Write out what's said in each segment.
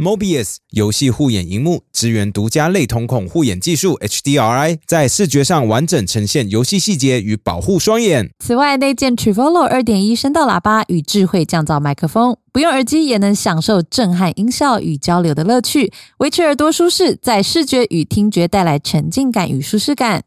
Mobius 游戏护眼荧幕支援独家类瞳孔护眼技术 HDRI，在视觉上完整呈现游戏细节与保护双眼。此外，内建 Trivolo 二点一声道喇叭与智慧降噪麦克风，不用耳机也能享受震撼音效与交流的乐趣，维持耳朵舒适，在视觉与听觉带来沉浸感与舒适感。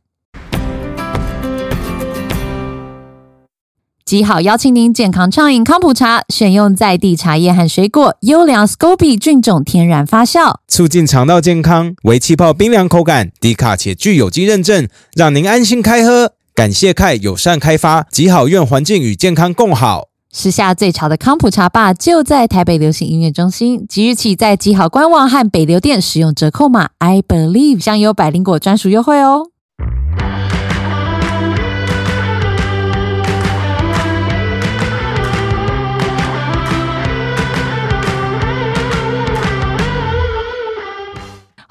极好邀请您健康畅饮康普茶，选用在地茶叶和水果，优良 SCOBY 菌种天然发酵，促进肠道健康，为气泡冰凉口感，低卡且具有机认证，让您安心开喝。感谢凯友善开发，极好愿环境与健康共好。时下最潮的康普茶吧就在台北流行音乐中心，即日起在极好官网和北流店使用折扣码 I believe 享有百灵果专属优惠哦。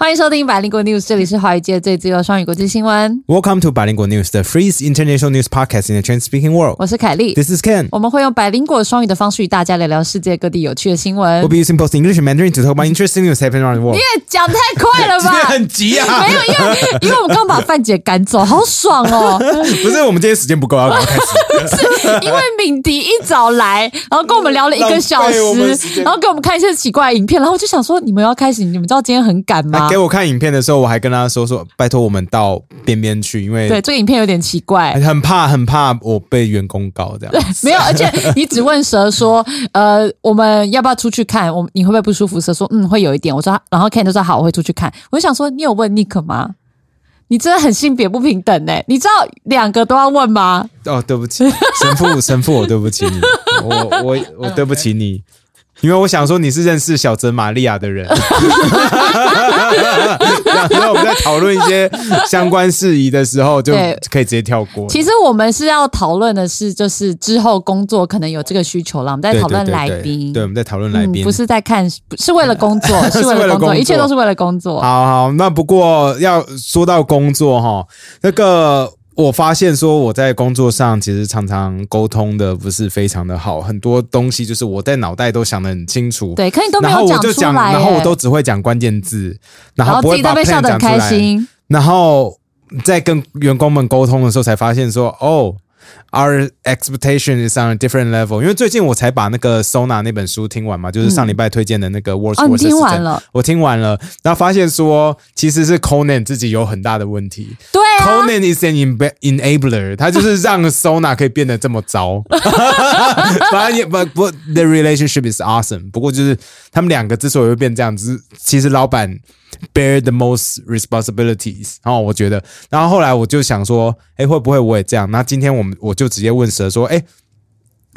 欢迎收听百灵果 News，这里是华语界最自由双语国际新闻。Welcome to 百灵果 News, the free international news podcast in the Chinese-speaking world. 我是凯莉，This is Ken. 我们会用百灵果双语的方式与大家聊聊世界各地有趣的新闻 We'll。be using both English and Mandarin to talk about interesting news happening around the world. 你也讲太快了吧？很急啊！没有，因为因为我们刚把范姐赶走，好爽哦！不是我们今天时间不够，要赶快开始。因为敏迪一早来，然后跟我们聊了一个小时时，然后给我们看一些奇怪的影片，然后我就想说，你们要开始，你们知道今天很赶吗来给？我看影片的时候，我还跟他说说，拜托我们到边边去，因为对，这个影片有点奇怪。很怕很怕我被员工告这样。对 没有，而且你只问蛇说，呃，我们要不要出去看？我你会不会不舒服？蛇说，嗯，会有一点。我说，然后 Ken 就说好，我会出去看。我就想说，你有问 Nick 吗？你真的很性别不平等呢、你知道两个都要问吗？哦，对不起，神父神父，我对不起你，我我我对不起你。因为我想说你是认识小泽玛利亚的人，然后我们在讨论一些相关事宜的时候，就可以直接跳过。其实我们是要讨论的是，就是之后工作可能有这个需求了，我们在对讨论来宾。对，我们在讨论来宾，嗯，不是在看，是为了工作，是为了了工作，工作一切都是为了工作。好好，那不过要说到工作哈，那个我发现说我在工作上其实常常沟通的不是非常的好，很多东西就是我在脑袋都想得很清楚，对，可你都没有出我就讲，来耶，然后我都只会讲关键字，然然后自己后不会把在被笑 plan 得很讲出来，开心。然后在跟员工们沟通的时候才发现说，哦。Our expectation is on a different level，因为最近我才把那个 Sona 那本书听完嘛，就是上礼拜推荐的那个 Words 哦，你 Words 听完了？我听完了，然后发现说其实是 Conan 自己有很大的问题。对啊， Conan is an enab- enabler，他就是让 Sona 可以变得这么糟。反正也不不，the relationship is awesome。不过就是他们两个之所以会变这样子，其实老板 bear the most responsibilities。然后我觉得，然后后来我就想说，哎，会不会我也这样？那今天我们我就 就直接问蛇说，哎。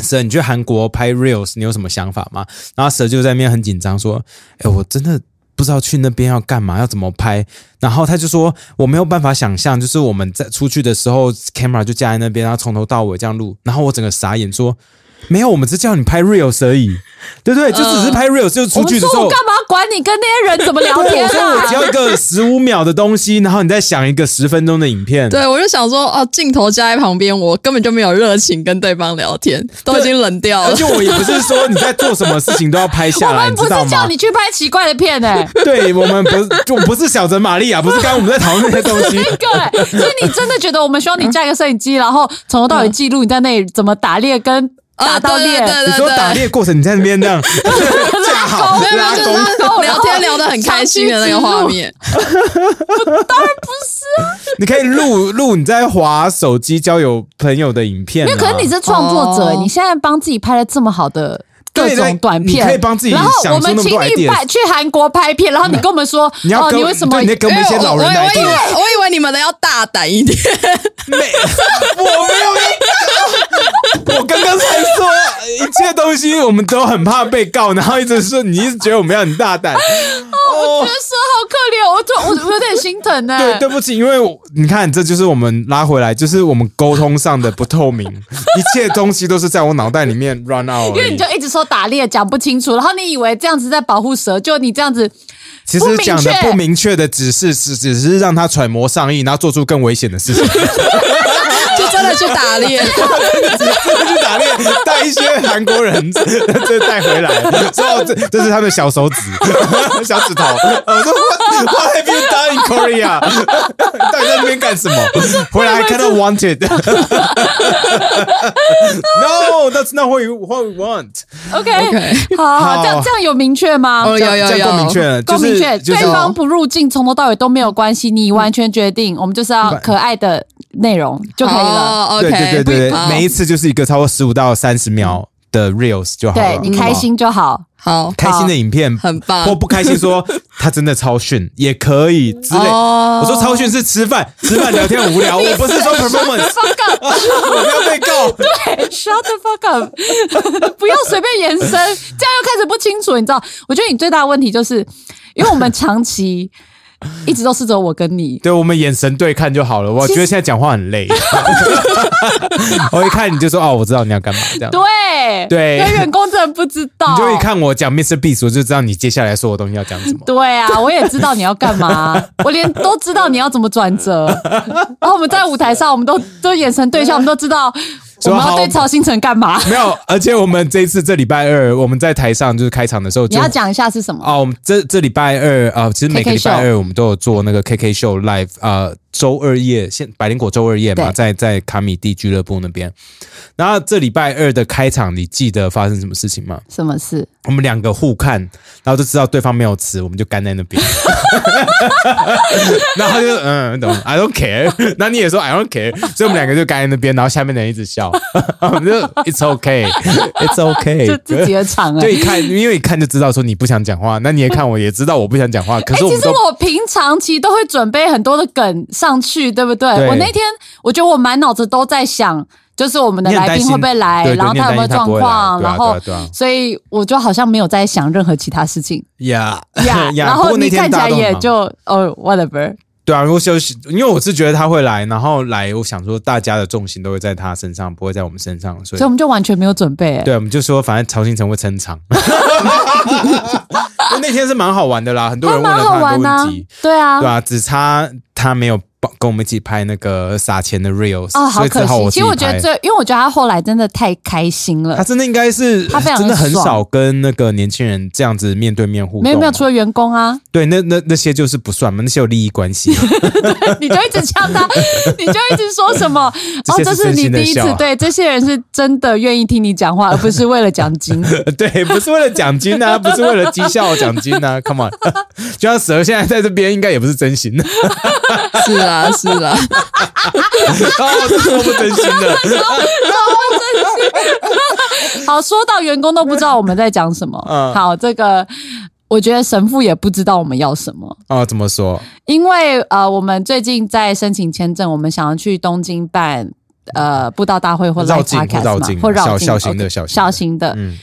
蛇，你去韩国拍 reels，你有什么想法吗？然后蛇就在那边很紧张说：“哎，我真的不知道去那边要干嘛，要怎么拍。”然后他就说：“我没有办法想象，就是我们在出去的时候，camera 就架在那边，然后从头到尾这样录。”然后我整个傻眼说：“没有，我们只叫你拍 reels 而已，对不对？就只是拍 reels，就出去的时候我。”干嘛管你跟那些人怎么聊对，天我说我只啊？要一个十五秒的东西，然后你再想一个十分钟的影片。对，我就想说，哦，镜头加在旁边，我根本就没有热情跟对方聊天，都已经冷掉了。而且我也不是说你在做什么事情都要拍下来，我们不是你知道吗？叫你去拍奇怪的片哎、对我们不是，就不是小泽玛利亚，不是刚刚我们在讨论那些东西。那个、欸，所以你真的觉得我们需要你架一个摄影机，然后从头到尾记录你在那里怎么打猎跟打到猎？啊对对对你说打猎过程，你在那边这样 架好没有没有，拉就是弓，聊天聊得很开心的那个画面。当然不是啊 你可以录录你在划手机交友朋友的影片、啊。因为可能你是创作者，哦你现在帮自己拍了这么好的各对种短片，你可以帮自己然后想出那么多我们请你 ideas 拍去韩国拍片，然后你跟我们说，哦，你要跟你为什么对？你跟我们一些老人的我我以为。我以为你们的要大胆一点，没，我没有。我刚刚才说一切东西我们都很怕被告，然后一直说你一直觉得我们要很大胆。哦我觉得蛇好可怜，我就我我有点心疼呢、对，对不起，因为我你看，这就是我们拉回来，就是我们沟通上的不透明，一切东西都是在我脑袋里面 run out。因为你就一直说打猎讲不清楚，然后你以为这样子在保护蛇，就你这样子，其实讲的不明确的只是只只是让他揣摩上意，然后做出更危险的事情。就真的去打猎。真的去打猎，带一些韩国人这带回来，说这这是他的小手指、小指头。我说 What have you done in Korea？到底在那边干什么？回来看到 wanted。No, that's not what you what we want。OK，OK 好好，这样这样有明确吗？哦，有有这样够明有，确够明确，就是对方不入境，从头到尾都没有关系，你完全决定，我们就是要可爱的内容就可以了。哦对对对对每一次就是一个超过十五到三十秒的 reels 就好了。对你开心就好。好开心的影片很棒或不开心说他真的超逊也可以之类。哦我说超逊是吃饭，吃饭聊天很无聊，我不是说 performance，我不要被告。对，shut the fuck up，不要随便延伸，这样又开始不清楚。你知道，我觉得你最大的问题就是，因为我们长期 一直都是只有我跟你，对我们眼神对看就好了。我觉得现在讲话很累，我一看你就说哦，我知道你要干嘛这样。对对因为员工真的不知道，你就一看我讲 Mr. Beast，我就知道你接下来说的东西要讲什么。对啊，我也知道你要干嘛，我连都知道你要怎么转折。然后我们在舞台上，我们都都眼神对向，我们都知道我们要对曹星辰干嘛。没有，而且我们这一次这礼拜二我们在台上就是开场的时候你要讲一下是什么？哦，我们这这礼拜二啊、呃其实每个礼拜二我们都有做那个 KK 秀 live 呃，周二夜现百灵果周二夜嘛，在在卡米蒂俱乐部那边。然后这礼拜二的开场，你记得发生什么事情吗？什么事？我们两个互看，然后就知道对方没有词，我们就干在那边。然后就嗯，懂，I don't care。那你也说 I don't care，所以我们两个就干在那边，然后下面的人一直笑，我们就 It's okay，It's okay。自己的场啊、就一看，因为一看就知道说你不想讲话，那你也看我也知道我不想讲话，可哎、是其实我平常其实都会准备很多的梗上去，对不对？对。我那天我觉得我满脑子都在想，就是我们的来宾会不会来，对对然后他有没有状况，然后对啊啊。所以我就好像没有在想任何其他事情。呀呀。呀，然后你看起来也就哦 whatever，对啊，如果休息，因为我是觉得他会来，然后来，我想说大家的重心都会在他身上，不会在我们身上，所以所以我们就完全没有准备、哎对，我们就说反正曹新成会撑场。那天是蛮好玩的啦，很多人问了他很多问题，，对啊。对，啊，只差他没有帮跟我们一起拍那个撒钱的 reels，哦，好可惜。其实我觉得拍。最，因为我觉得他后来真的太开心了他，真的应该是他非常真的很少跟那个年轻人这样子面对面互动。没有没有，除了员工啊，对，那那那些就是不算嘛，那些有利益关系。你就一直呛他，你就一直说什么 哦，这是你第一次对这些人是真的愿意听你讲话，而不是为了奖金。对，不是为了奖金啊，不是为了绩效奖金啊，Come on！就像蛇现在在这边，应该也不是真心的，是啦是啦，哦，这说不真心的。好，说到员工都不知道我们在讲什么。嗯好，这个我觉得神父也不知道我们要什么，啊，怎么说？因为呃，我们最近在申请签证，我们想要去东京办呃布道大会或绕 live 境嘛或绕境或绕境小小型的小型的小型的。嗯，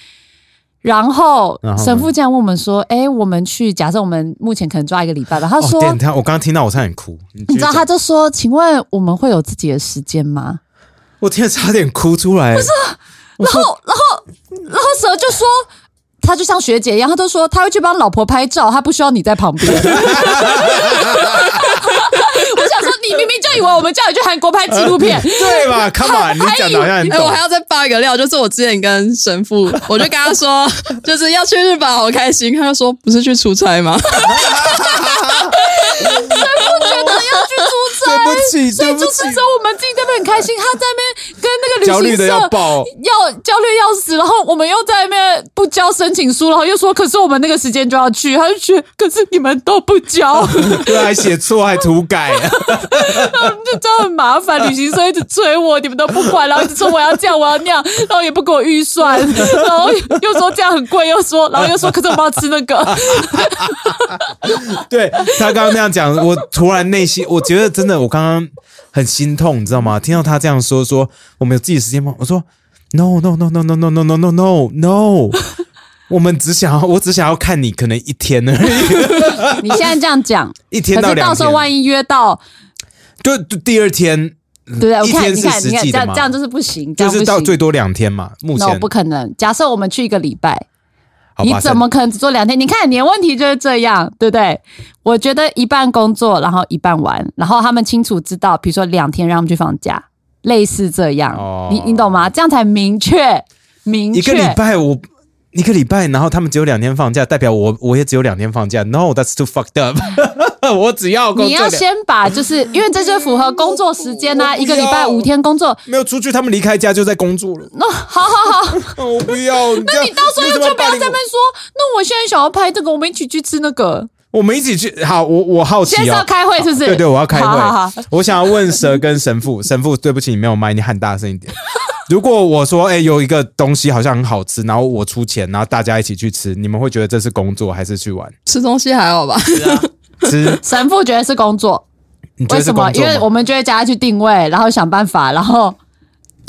然后神父竟然问我们说：“哎，我们去，假设我们目前可能抓一个礼拜吧。”他哦，说：“点他，我刚刚听到，我差点哭。你你知道他就说，请问我们会有自己的时间吗？我天，差点哭出来。不是，然后，然后，然后蛇就说。他就像学姐一样，他都说他会去帮老婆拍照，他不需要你在旁边。你明明就以为我们叫你去韩国拍纪录片，对吧？Come on，你讲的好像很哎、我还。要再爆一个料，就是我之前跟神父，我就跟他说，就是要去日本，好开心。他就说不是去出差吗？对不起，就是说我们自己在那边很开心，他在那边跟那个焦虑的旅行社要爆。要焦虑要死，然后我们又在那边不交申请书，然后又说可是我们那个时间就要去，他就觉得可是你们都不交，对，还写错，还涂改。就这样很麻烦。旅行社一直催我，你们都不管，然后一直说我要这样我要那样，然后也不给我预算，然后又说这样很贵，又说然后又说可是我们要吃那个，对他刚刚那样讲，我突然内心，我觉得真的，我刚刚很心痛，你知道吗？听到他这样说，说我们有自己的时间吗？我说 no no no no no no no no no no no，我们只想要，我只想要看你可能一天而已，你现在这样讲，一天到两天，到时候万一约到，就就第二天，对一天是你看你看实际的嘛这样这样就是不行，就是到最多两天嘛。目 no 前不可能。假设我们去一个礼拜，好你怎么可能只做两天？你看你的问题就是这样，对不对？我觉得一半工作，然后一半玩，然后他们清楚知道，比如说两天让他们去放假，类似这样，哦你你懂吗？这样才明确明确。一个礼拜我一个礼拜，然后他们只有两天放假，代表我我也只有两天放假。No，that's too fucked up。我只要工你要先把，就是因为这就符合工作时间呐、一个礼拜五天工作，没有出去，他们离开家就在工作了。那、好 好好，哦我不要，那你到时候就不要在那边说，那我现在想要拍这个，我们一起去吃那个。我们一起去。好，我我好奇哦。现在是要开会是不是？对对，我要开会。好好好，我想要问蛇跟神父，神父，对不起，你没有麦，你喊大声一点。如果我说，哎、有一个东西好像很好吃，然后我出钱，然后大家一起去吃，你们会觉得这是工作还是去玩？吃东西还好吧？吃？神父觉得是工作，你觉得是为什么？因为我们就会叫他去定位，然后想办法，然后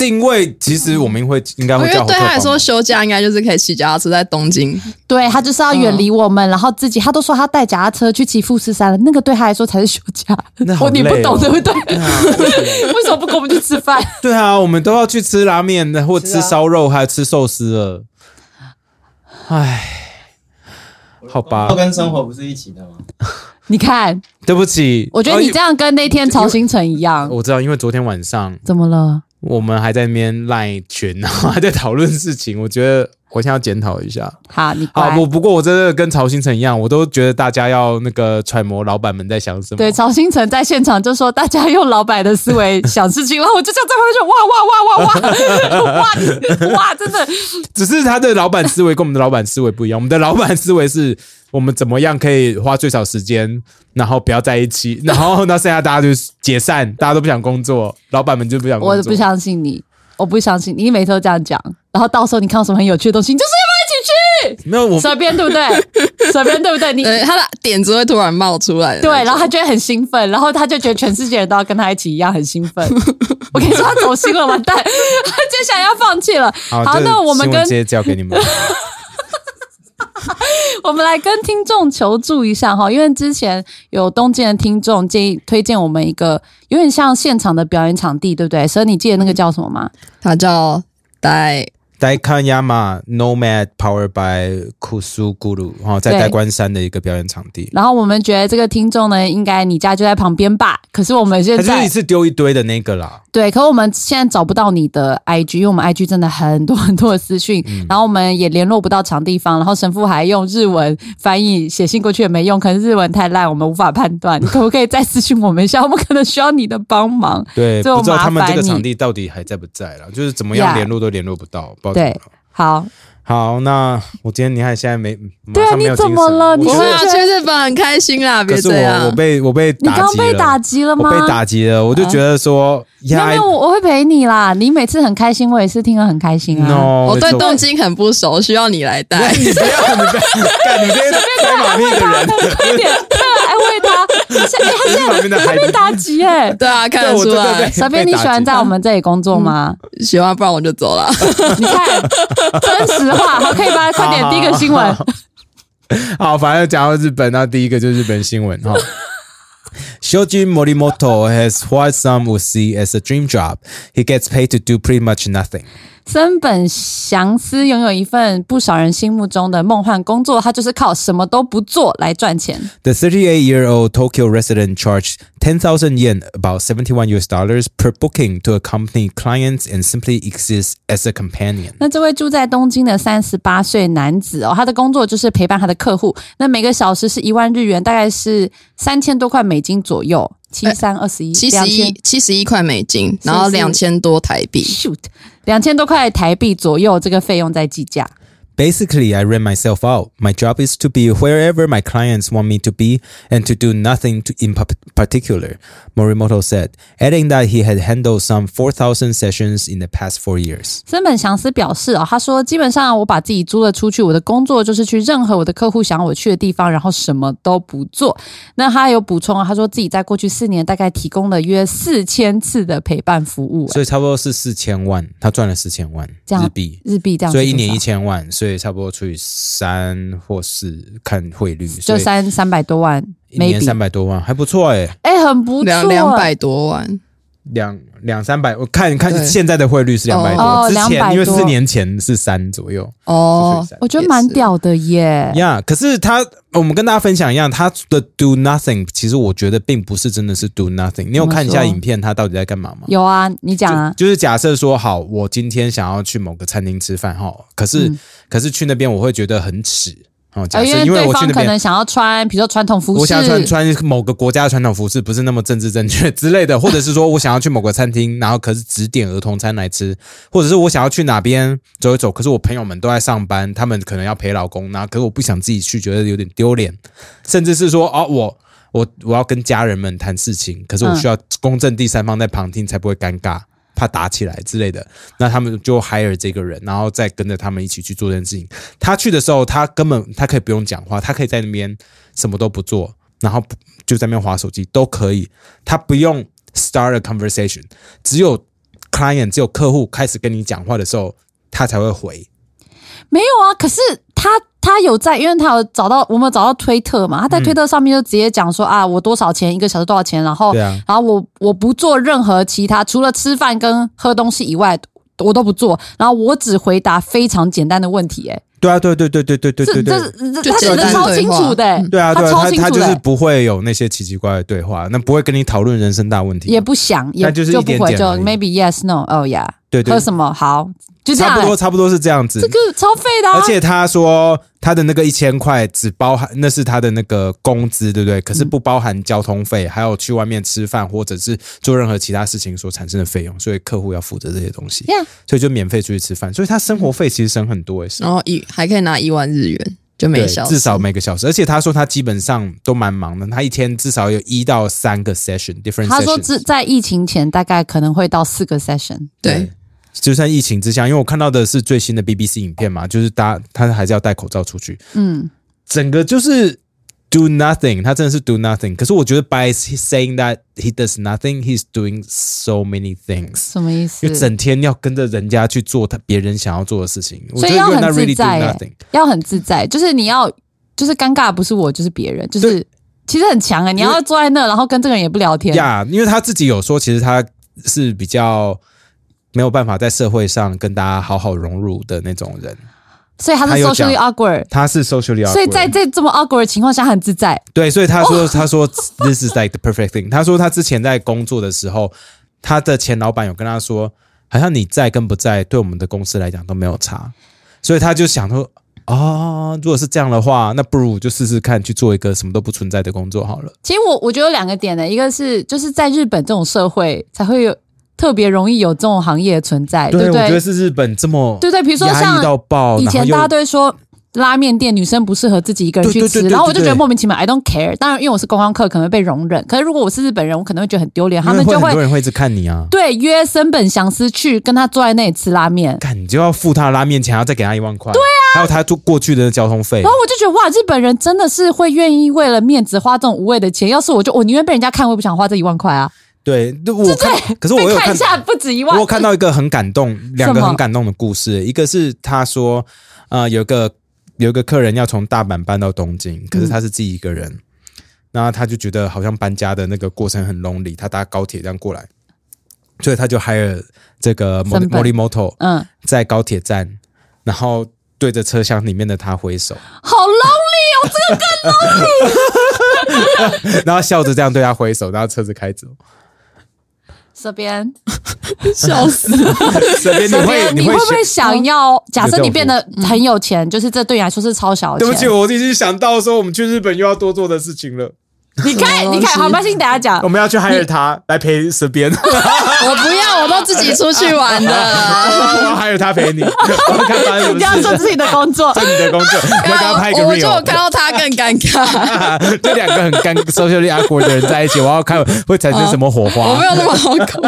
定位，其实我们会应该因会叫为对他来说，休假应该就是可以骑脚踏车在东京。对他就是要远离我们，然后自己他都说他带脚踏车去骑富士山了，那个对他来说才是休假。那好我你不累哦懂对不对？为什么不跟我们去吃饭？对啊，我们都要去吃拉面的，或吃啊烧肉，还有吃寿司了。唉，好吧跟生活不是一起的吗？你看，对不起，我觉得你这样，样跟那天曹星辰一样，我知道，因为昨天晚上怎么了？我们还在那边赖群，然后还在讨论事情，我觉得我现在要检讨一下。好，你好，我。不过我真的跟曹星辰一样，我都觉得大家要那个揣摩老板们在想什么。对，曹星辰在现场就说大家用老板的思维想事情，然后我就这样在旁边说哇哇哇哇哇哇 你哇，真的只是他的老板思维跟我们的老板思维不一样。我们的老板思维是我们怎么样可以花最少时间，然后不要在一起，然后那剩下大家就解散，大家都不想工作，老板们就不想工作。我不相信你，我不相信你，你每次都这样讲，然后到时候你看到什么很有趣的东西，你就是要不要一起没有我去？随便对不对？随便对不对？你，他的点子会突然冒出来。对，然后他就会很兴奋，然后他就觉得全世界人都要跟他一起一样很兴奋。我跟你说，他走心了，完蛋，他接下来要放弃了。好，这个那我们跟直接交给你们。我们来跟听众求助一下哈，因为之前有东京的听众建议推荐我们一个有点像现场的表演场地，对不对？所以你记得那个叫什么吗？他叫呆，Daikanyama Nomad Powered by Kusuguru，然后，在对代官山的一个表演场地。然后我们觉得这个听众呢，应该你家就在旁边吧？可是我们现在他就是一次丢一堆的那个啦，对，可我们现在找不到你的 IG，因为我们 IG 真的很多 很多的私讯，嗯然后我们也联络不到场地方，然后神父还用日文翻译写信过去也没用，可能日文太烂，我们无法判断。你可不可以再私信我们一下？我们可能需要你的帮忙。对，不知道他们这个场地到底还在不在了，就是怎么样联络都联络不到，对了。好，好，那我今天你看现在没，对啊你怎么了你会啊，去日本很开心啦，别这样。我我被我被你刚打击了，被打击了我吗？被打击了，我就觉得说没有没有，我我会陪你啦。你每次很开心，我也是听了很开心啊。，no，我对东京很不熟，需要你来带。你不要，你不要，干你这些拍马屁的人，快点，快来安慰他。他现在他现旁边的孩子，在 被打击哎。对啊，看得出来。小编，你喜欢在我们这里工作吗？喜欢，不然我就走了。你看，真实话，好，可以吧？快点，第一个新闻。好，反正讲到日本，那第一个就是日本新闻哈。Shoji Morimoto has what some would see as a dream job. He gets paid to do pretty much nothing. 森本祥司拥有一份不少人心目中的梦幻工作，他就是靠什么都不做来赚钱。The 38-year-old Tokyo resident charged 10,000 yen, about 71 US dollars per booking to accompany clients and simply exists as a companion. 那这位住在东京的三十八岁男子哦，他的工作就是陪伴他的客户。那每个小时是一万日元，大概是三千多块美金左右，七三二十一，七十一七十一块美金，然后两千多台币。shoot，两千多块台币左右，这个费用在计价。Basically, I rent myself out. My job is to be wherever my clients want me to be and to do nothing to, in pu- particular, Morimoto said, adding that he had handled some 4,000 sessions in the past four years. 森本祥司表示哦，他说基本上我把自己租了出去，我的工作就是去任何我的客户想要我去的地方，然后什么都不做。那他有补充啊，他说自己在过去四年大概提供了约四千次的陪伴服务，所以差不多是四千万，他赚了四千万这样日币，日币这样是多少，所以一年一千万，所以 差不多除以三或四，看汇率，就以三三百多万一年，maybe。三百多万，还不错哎、哎、很不错，两两百多万，两两三百，我看看对现在的汇率是两百哦多，之前因为四年前是三左右。哦，我觉得蛮屌的耶。呀可是他，我们跟大家分享一样，他的 do nothing，其实我觉得并不是真的是 do nothing。你有看一下影片，他到底在干嘛吗？有啊，你讲啊，就就是假设说，好，我今天想要去某个餐厅吃饭哈，可是、嗯可是去那边我会觉得很耻哦。假设因为我去那边可能想要穿，比如说传统服饰，我想要穿穿某个国家的传统服饰，不是那么政治正确之类的，或者是说我想要去某个餐厅，然后可是只点儿童餐来吃，或者是我想要去哪边走一走，可是我朋友们都在上班，他们可能要陪老公，然后可是我不想自己去，觉得有点丢脸，甚至是说哦，我我我要跟家人们谈事情，可是我需要公正第三方在旁听才不会尴尬。怕打起来之类的，那他们就 hire 这个人，然后再跟着他们一起去做这件事情。他去的时候，他根本他可以不用讲话，他可以在那边什么都不做，然后就在那边划手机都可以，他不用 start a conversation，只有 client 只有客户开始跟你讲话的时候，他才会回。没有啊，可是他他有在，因为他有找到我们有找到推特嘛，他在推特上面就直接讲说、啊，我多少钱一个小时多少钱，然后啊。然后我我不做任何其他，除了吃饭跟喝东西以外。我都不做，然后我只回答非常简单的问题、哎，对啊，对对对对对对这对对。这这他写的超清楚的、哎对啊，对啊，他就是清楚的、哎不会有那些奇奇怪怪的对话，那不会跟你讨论人生大问题，也不想，也那就是一就不会，就点点而已。maybe yes no oh yeah，对对。喝什么？好，就这样、差不多哎差不多是这样子。这个超费的、啊，而且他说他的那个一千块只包含那是他的那个工资，对不对？可是不包含交通费，还有去外面吃饭或者是做任何其他事情所产生的费用，所以客户要负责这些东西。Yeah 所以就免费出去吃饭，所以他生活费其实省很多诶、然后一还可以拿一万日元，就每，小时。至少每个小时，而且他说他基本上都蛮忙的，他一天至少有一到三个 session，different 他说只在疫情前大概可能会到四个 session，对，就算疫情之下，因为我看到的是最新的 BBC 影片嘛，就是大他还是要戴口罩出去，嗯，整个就是 do nothing，他真的是 do nothing。可是我觉得 by saying that he does nothing, he's doing so many things。什么意思因为？整天要跟着人家去做他别人想要做的事情，我所以要很自在、要很自在，就是你要，就是尴尬不是我就是别人，就是其实很强哎、你要坐在那，然后跟这个人也不聊天，呀因为他自己有说，其实他是比较没有办法在社会上跟大家好好融入的那种人，所以他是 socially awkward，他是 socially awkward，所以在这这么 awkward 的情况下很自在，对，所以他说，他说 this is like the perfect thing。他说他之前在工作的时候，他的前老板有跟他说，好像你在跟不在，对我们的公司来讲都没有差。所以他就想说，哦，如果是这样的话，那不如就试试看去做一个什么都不存在的工作好了。其实我我觉得有两个点呢，一个是就是在日本这种社会才会有特别容易有这种行业的存在，对不我觉得？是日本这么对对，比如说像以前大家都会说拉面店女生不适合自己一个人去吃，对对对对然后我就觉得莫名其妙，I don't care。当然，因为我是观光客，可能会被容忍。可是如果我是日本人，我可能会觉得很丢脸，他们就会会很多人会一直看你啊。对约森本祥司去跟他坐在那里吃拉面。干，你就要付他的拉面钱，还要再给他一万块。对啊，还有他坐过去的交通费然。后我就觉得哇，日本人真的是会愿意为了面子花这种无谓的钱。要是我就我宁愿被人家看，我也不想花这一万块啊。对，我看，可是我有看看一下不止一万。我有，看到一个很感动，两个很感动的故事。一个是他说，呃，有个有一个客人要从大阪搬到东京，可是他是自己一个人，然后他就觉得好像搬家的那个过程很 lonely，他搭高铁这样过来，所以他就 hire 这个森本 Morimoto 嗯，在高铁站，然后对着车厢里面的他挥手，好 lonely 哦，这个更 lonely，然后笑着这样对他挥手，然后车子开走。这边 笑死！这边你会你会会不会想要？假设你变得很有钱，就是这对你来说是超小的钱。对不起，我已经想到说我们去日本又要多做的事情了。你看，你看，好，没关系，你等下讲我。们要去 hire 他来陪身边，我不要，我都自己出去玩的。我要 hire 他陪你，我要看发生什一定要。做自己的工作。做你的工作，我要跟他拍一个我就有 real，看到他更尴尬，这两个很尴 socially awkward 的人在一起，我要看会产生什么火花我花没。有那么好口。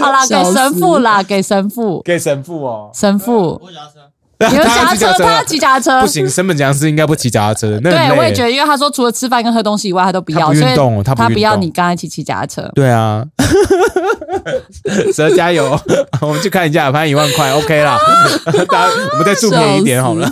好啦，给神父啦，给神父，给神父哦，神父。你有他脚车，他要骑脚踏车不。行，升本讲师应该不骑脚踏车，那对，我也觉得，因为他说除了吃饭跟喝东西以外，他都不要，他不所以运动他不他不要你刚才一起骑脚踏车。对啊，蛇加油！我们去看一下，反正一万块 OK 啦。大家我们再助便宜一点好了。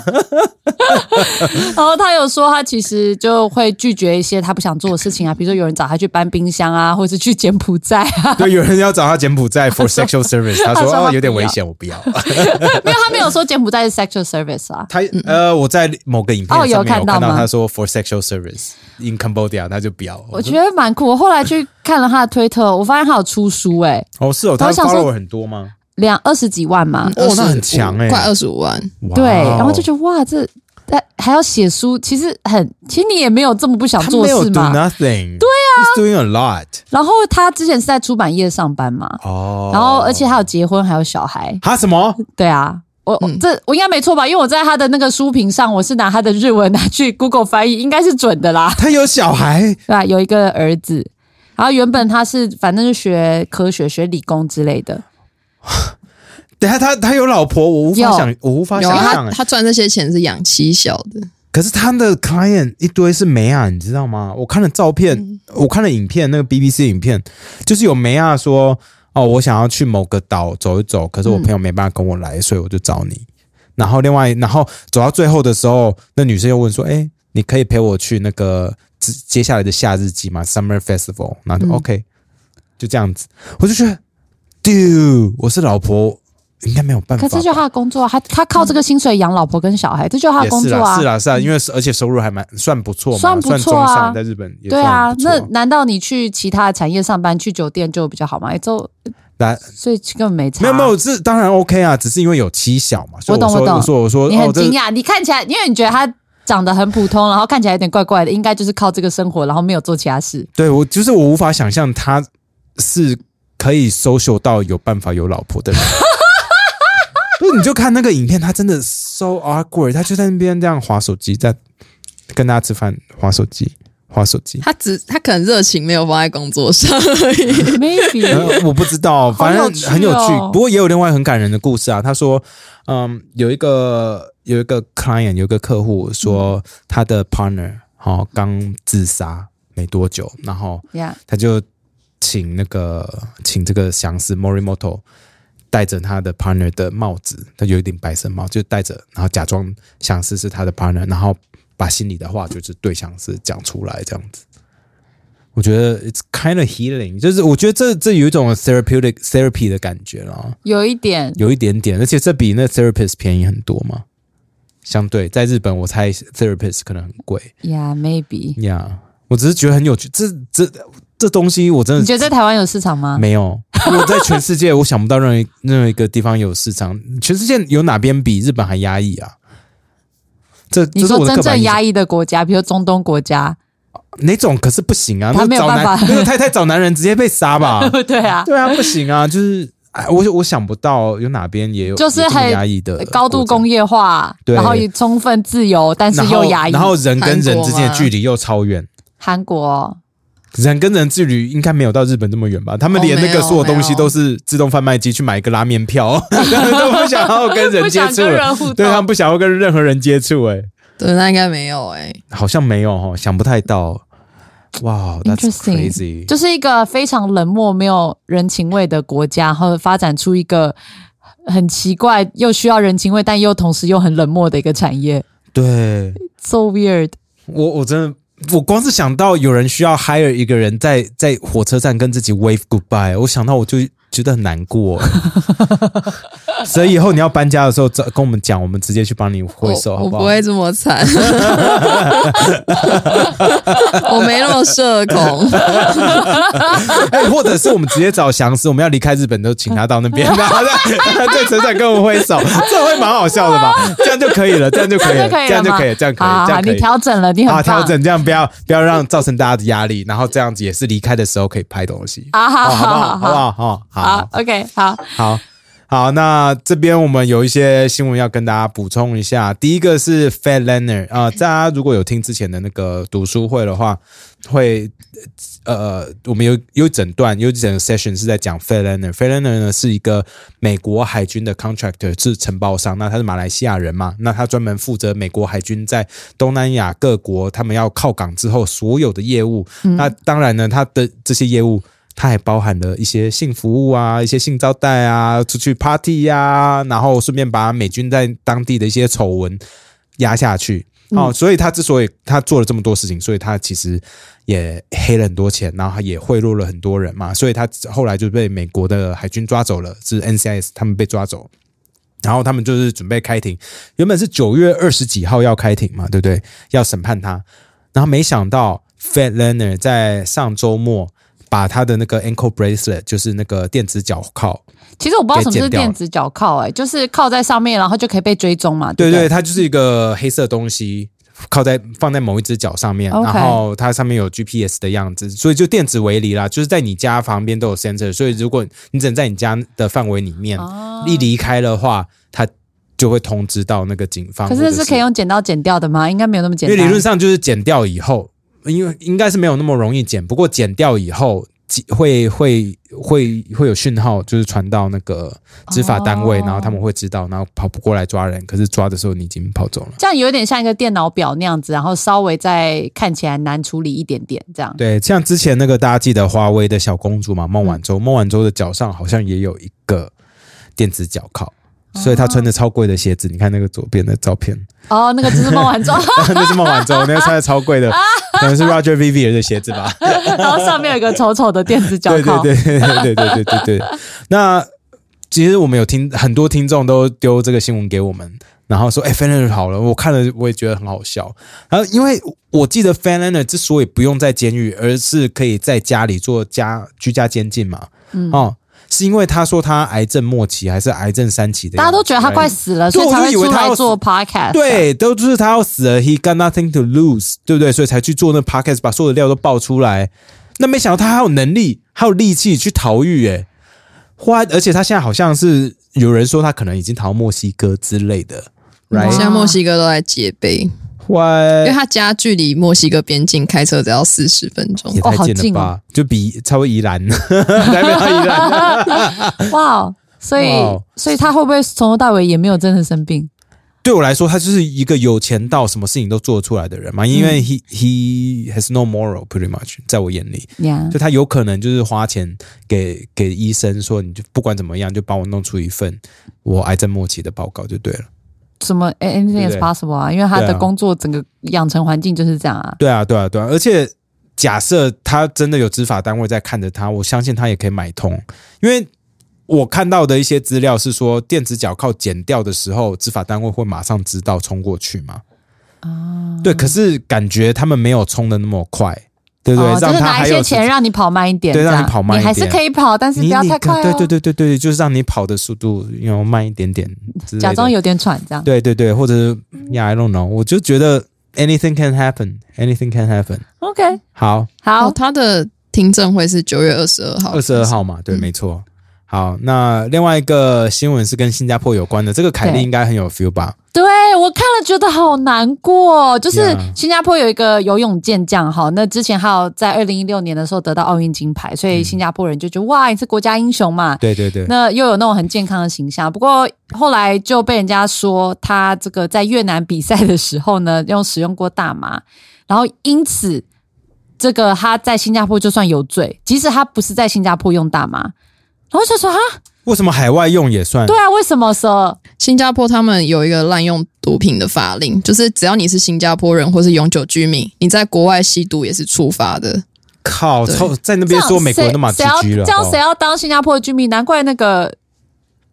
然后他有说，他其实就会拒绝一些他不想做的事情啊，比如说有人找他去搬冰箱啊，或者是去柬埔寨啊。对，有人要找他柬埔寨 for sexual service，他说哦有点危险，我不要。没有，他没有说柬埔寨是 sexual service 啊。他呃，我在某个影片哦有上面有看到看到吗他说 for sexual service in Cambodia，他就不要。我觉得蛮酷。我后来去看了他的推特，我发现他有出书、欸，哦是哦，他我想说 follow 很多吗？两二十几万嘛。哦那很强欸快二十五万。哇对，然后就觉得哇，这但还要写书，其实很，其实你也没有这么不想做他没有事 do 嘛。nothing，对啊，he's doing a lot。然后他之前是在出版业上班嘛，哦，然后而且还有结婚，还有小孩。他什么？对啊，我、我这我应该没错吧？因为我在他的那个书评上，我是拿他的日文拿去 Google 翻译，应该是准的啦。他有小孩？对吧、有一个儿子，然后原本他是反正是学科学、学理工之类的。等下他他有老婆，我无法想，我无法想象欸。他他赚这些钱是养妻小的，可是他的 client 一堆是梅亚，你知道吗？我看了照片，嗯我看了影片，那个 BBC 影片，就是有梅亚说，哦，我想要去某个岛走一走，可是我朋友没办法跟我来，所以我就找你。然后另外，然后走到最后的时候，那女生又问说，哎，你可以陪我去那个接接下来的夏日季吗？Summer Festival？然后就、嗯 OK，就这样子，我就觉得，dude，我是老婆，应该没有办法。可这就是他的工作啊，他他靠这个薪水养老婆跟小孩，这就是他的工作啊。是啦，是啦，因为而且收入还蛮算不错嘛，算不错啊，在日本也对啊那难道你去其他的产业上班，去酒店就比较好吗？就来所以根本没差。没有没有，这当然 OK 啊，只是因为有妻小嘛，我懂我懂我说我说你很惊讶，你看起来，因为你觉得他长得很普通，然后看起来有点怪怪的，应该就是靠这个生活，然后没有做其他事。对我就是我无法想象他是可以 social 到有办法有老婆的人。不是，你就看那个影片，他真的 so awkward，他就在那边这样划手机，在跟大家吃饭，划手机，划手机。他只他可能热情没有放在工作上而已。Maybe 呃我不知道，反正很有趣。不过也有另外很感人的故事啊。他说，嗯，有一个有一个 client 有一个客户说他的 partner 好、刚自杀没多久，然后他就请那个请这个详师 Morimoto 戴着他的 partner 的帽子，他有一顶白色帽，就戴着，然后假装想试试他的 partner，然后把心里的话就是对象是讲出来，这样子。我觉得 it's kind of healing，就是我觉得这这有一种 therapeutic therapy 的感觉啦，有一点有一点点，而且这比那 therapist 便宜很多嘛。相对在日本，我猜 therapist 可能很贵 Yeah, maybe. Yeah，。我只是觉得很有趣，这这这东西我真的你觉得在台湾有市场吗？没有，我在全世界 我想不到任何一任何一个地方有市场。全世界有哪边比日本还压抑啊？这你说真正压抑的国家，比如中东国家，哪种可是不行啊？他那找男没有办法 那个太太找男人直接被杀吧？对啊，对啊，不行啊，就是哎，我我想不到有哪边也有就是很压抑的高度工业，化，然后也充分自由，但是又压抑。然后人跟人之间的距离又超远。韩国人跟人距离应该没有到日本这么远吧？他们连那个所有东西都是自动贩卖机去买一个拉面票，都不想要跟人接触，对他们不想要跟任何人接触，哎，对，那应该没有哎、好像没有哦，想不太到。哇、wow,，That's crazy！就是一个非常冷漠、没有人情味的国家，然后发展出一个很奇怪又需要人情味，但又同时又很冷漠的一个产业对，so weird。我，我真的，我光是想到有人需要 hire 一个人在在火车站跟自己 wave goodbye，我想到我就觉得很难过。所以以后你要搬家的时候，找跟我们讲，我们直接去帮你挥手，好不好？我我不会这么惨，我没那么社恐。哎，或者是我们直接找祥师，我们要离开日本，都请他到那边，然后在在车站跟我们挥手，这会蛮好笑的吧？这样就可以了，这样就可以了，这样就可以了吗这样就可以，这样可以，好好，你。调整了，你很啊，棒调整这样不要不要让造成大家的压力，然后这样子也是离开的时候可以拍东西，啊，好哦好不好？好好不好？哦，好好，OK，好，好好，那这边我们有一些新闻要跟大家补充一下。第一个是 Fat Leonard 啊、大家如果有听之前的那个读书会的话，会呃，我们有有整段有整个 session 是在讲 Fat Leonard。Fat Leonard 呢是一个美国海军的 contractor，是承包商。那他是马来西亚人嘛？那他专门负责美国海军在东南亚各国他们要靠港之后所有的业务。那当然呢，他的这些业务。它还包含了一些性服务啊，一些性招待啊，出去 party 呀、然后顺便把美军在当地的一些丑闻压下去。哦，所以他之所以他做了这么多事情，所以他其实也黑了很多钱，然后他也贿赂了很多人嘛，所以他后来就被美国的海军抓走了，是 NCIS 他们被抓走，然后他们就是准备开庭，原本是九月二十几号要开庭嘛，对不对？要审判他，然后没想到 Fed Leonard 在上周末把他的那个 ankle bracelet，就是那个电子脚铐，其实我不知道什么是电子脚铐，哎，就是靠在上面，然后就可以被追踪嘛。不对对，它就是一个黑色东西。靠在放在某一只脚上面然后它上面有 GPS 的样子，所以就电子围篱啦，就是在你家旁边都有 sensor，所以如果你只能在你家的范围里面，哦一离开的话，它就会通知到那个警方。可是是可以用剪刀剪掉的吗？应该没有那么简单。因为理论上就是剪掉以后，因为应该是没有那么容易剪，不过剪掉以后会会会会有讯号，就是传到那个执法单位，哦然后他们会知道，然后跑不过来抓人，可是抓的时候你已经跑走了。这样有点像一个电脑表那样子，然后稍微再看起来难处理一点点，这样。对，像之前那个大家记得华为的小公主嘛，孟晚舟，孟晚舟的脚上好像也有一个电子脚铐。所以他穿着超贵的鞋子，你看那个左边的照片，哦，那个只是孟晚舟，那是孟晚舟，那个穿的超贵的，可能是 Roger Vivier 的鞋子吧。然后上面有一个丑丑的电子脚对铐。对对对对对对对对。那其实我们有听很多听众都丢这个新闻给我们，然后说：“哎 f a n l a n d 好了。”我看了我也觉得很好笑。然后因为我记得 Fanner 之所以不用在监狱，而是可以在家里做家居家监禁嘛，嗯哦，是因为他说他癌症末期还是癌症三期的，大家都觉得他快死了，所以才会以为他要出来做 podcast。，对，都就是他要死了，he got nothing to lose，对不对？所以才去做那 podcast，把所有的料都爆出来。那没想到他还有能力，还有力气去逃狱，诶，花，而且他现在好像是有人说他可能已经逃到墨西哥之类的哇现，right？在墨西哥都在戒备，因为，他家距离墨西哥边境开车只要四十分钟也。太近近了吧？哦就比超过宜兰，台北到宜兰。哇，所以所以他会不会从头到尾也没有真的生病？对我来说，他就是一个有钱到什么事情都做得出来的人嘛，因为 he he has no moral pretty much，在我眼里。呀、就他有可能就是花钱给给医生说，你就不管怎么样，就帮我弄出一份我癌症末期的报告就对了。什么 anything is possible 啊？因为他的工作整个养成环境就是这样啊。对啊，对啊，对啊。而且假设他真的有执法单位在看着他，我相信他也可以买通，因为我看到的一些资料是说，电子脚铐剪掉的时候，执法单位会马上知道冲过去嘛。啊，对，可是感觉他们没有冲的那么快，对不对？哦，就让是拿一些他还有钱让你跑慢一点，对让你跑慢一你还是可以跑，但是不要太快、哦，对对对对对，就是让你跑的速度要慢一点点假装有点喘这样。对对对，或者是 Yeah I don't know，我就觉得 anything can happen，anything can happen。OK，好，好，哦，他的听证会是九月二十二号，二十二号嘛，对，嗯没错。好，那另外一个新闻是跟新加坡有关的，这个凯莉应该很有 feel 吧？对我看了觉得好难过，就是新加坡有一个游泳健将哈，那之前还有在二零一六年的时候得到奥运金牌，所以新加坡人就觉得哇，你是国家英雄嘛。对对对，那又有那种很健康的形象，不过后来就被人家说他这个在越南比赛的时候呢，用使用过大麻，然后因此这个他在新加坡就算有罪，即使他不是在新加坡用大麻，然后就说啊，为什么海外用也算？对啊，为什么说新加坡他们有一个滥用毒品的法令，就是只要你是新加坡人或是永久居民，你在国外吸毒也是处罚的。靠，操在那边说美国人都蛮谁谁 GG 了，这样谁要当新加坡的居民？难怪那个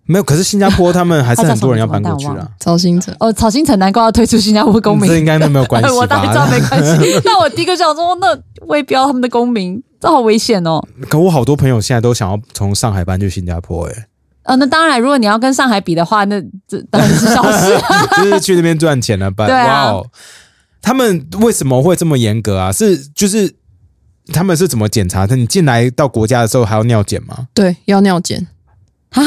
没有？可是新加坡他们还是 很多人要搬过去了完蛋我忘了，曹新成，哦，曹新成难怪要退出新加坡公民这。应该都没有关系我当然知道吧？没关系，但我第一个想说，那我也不要他们的公民，这好危险哦。可我好多朋友现在都想要从上海搬去新加坡、欸，呃，那当然，如果你要跟上海比的话，那这当然是小事。就是去那边赚钱了搬？对啊哇哦，他们为什么会这么严格啊？是就是他们是怎么检查的？你进来到国家的时候还要尿检吗？对，要尿检。啊，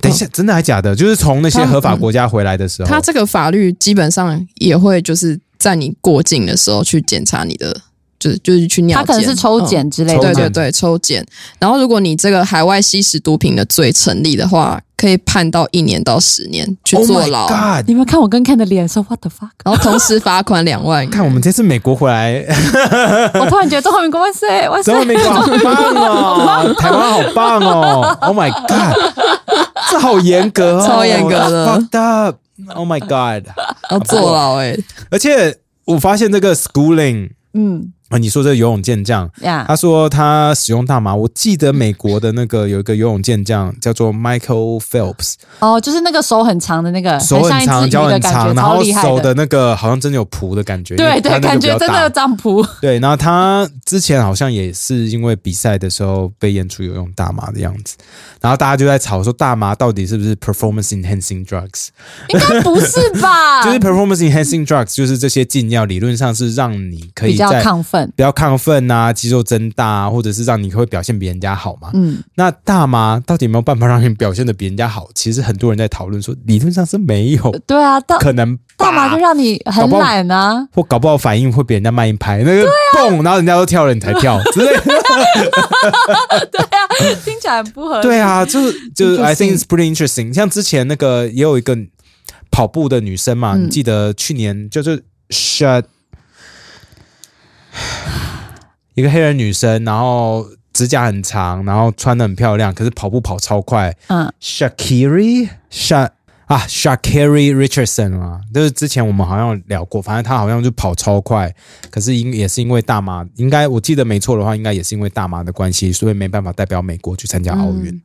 等一下，真的还假的？就是从那些合法国家回来的时候，它这个法律基本上也会就是在你过境的时候去检查你的，就是就是去尿检，他可能是抽检之类抽的，检对对对，抽检。然后，如果你这个海外吸食毒品的罪成立的话，可以判到一年到十年去 Oh 坐 my 牢，God！你们看我跟 Ken 的脸说 What the fuck？然后同时罚款两万。看我们这次美国回来，我突然觉得中华民国万岁万岁中！华民国好棒哦，台湾好棒哦！Oh my god，这好严格哦，超严格的 Fucked up！Oh my god！要坐牢哎、而且我发现这个 schooling 嗯啊，你说这游泳健将，呀他说他使用大麻，我记得美国的那个有一个游泳健将叫做 Michael Phelps，哦，就是那个手很长的那个，手很长，脚很长，然后手的。的那个好像真的有蹼的感觉，对对，感觉真的有长蹼。对，然后他之前好像也是因为比赛的时候被验出有用大麻的样子，然后大家就在吵说大麻到底是不是 performance enhancing drugs？应该不是吧？就是 performance enhancing drugs，就是这些禁药理论上是让你可以比较在亢奋。比较亢奋啊，肌肉增大啊，或者是让你会表现比人家好嘛。嗯，那大麻到底有没有办法让你表现的比人家好？其实很多人在讨论说，理论上是没有对啊，大可能大麻就让你很懒啊。或搞不好反应会比人家慢一拍，那个蹦，然后人家都跳了，你才跳 之类的。对啊，听起来很不合理。对啊，就是就是 I think it's pretty interesting。像之前那个也有一个跑步的女生嘛，嗯你记得去年就是 shut 一个黑人女生，然后指甲很长，然后穿的很漂亮，可是跑步跑超快。嗯，Shakiri Sha 啊，Shakiri Richardson 啊，就是之前我们好像有聊过，反正她好像就跑超快，可是因也是因为大麻，应该我记得没错的话，应该也是因为大麻的关系，所以没办法代表美国去参加奥运。嗯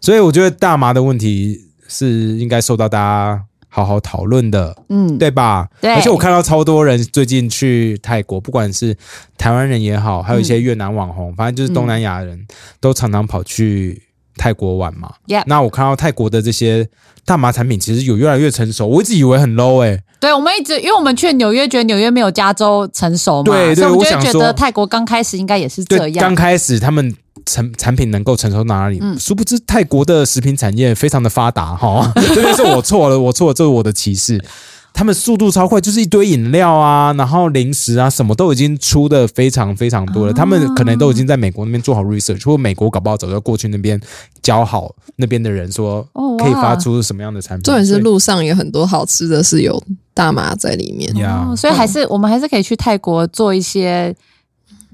所以我觉得大麻的问题是应该受到大家好好讨论的，嗯，对吧？对而且我看到超多人最近去泰国，不管是台湾人也好，还有一些越南网红，反正就是东南亚人、都常常跑去泰国玩嘛。那我看到泰国的这些大麻产品其实有越来越成熟，我一直以为很 low 哎、对，我们一直因为我们去纽约，觉得纽约没有加州成熟嘛，对对所以我想说会觉得泰国刚开始应该也是这对，样刚。开始他们产产品能够承受到哪里？嗯殊不知泰国的食品产业非常的发达哈，这边是我错了，我错了，这是我的歧视。他们速度超快，就是一堆饮料啊，然后零食啊，什么都已经出的非常非常多了。他们可能都已经在美国那边做好 research，或者美国搞不好早就过去那边教好那边的人说可以发出什么样的产品。重点是路上有很多好吃的，是有大麻在里面。所以还是我们还是可以去泰国做一些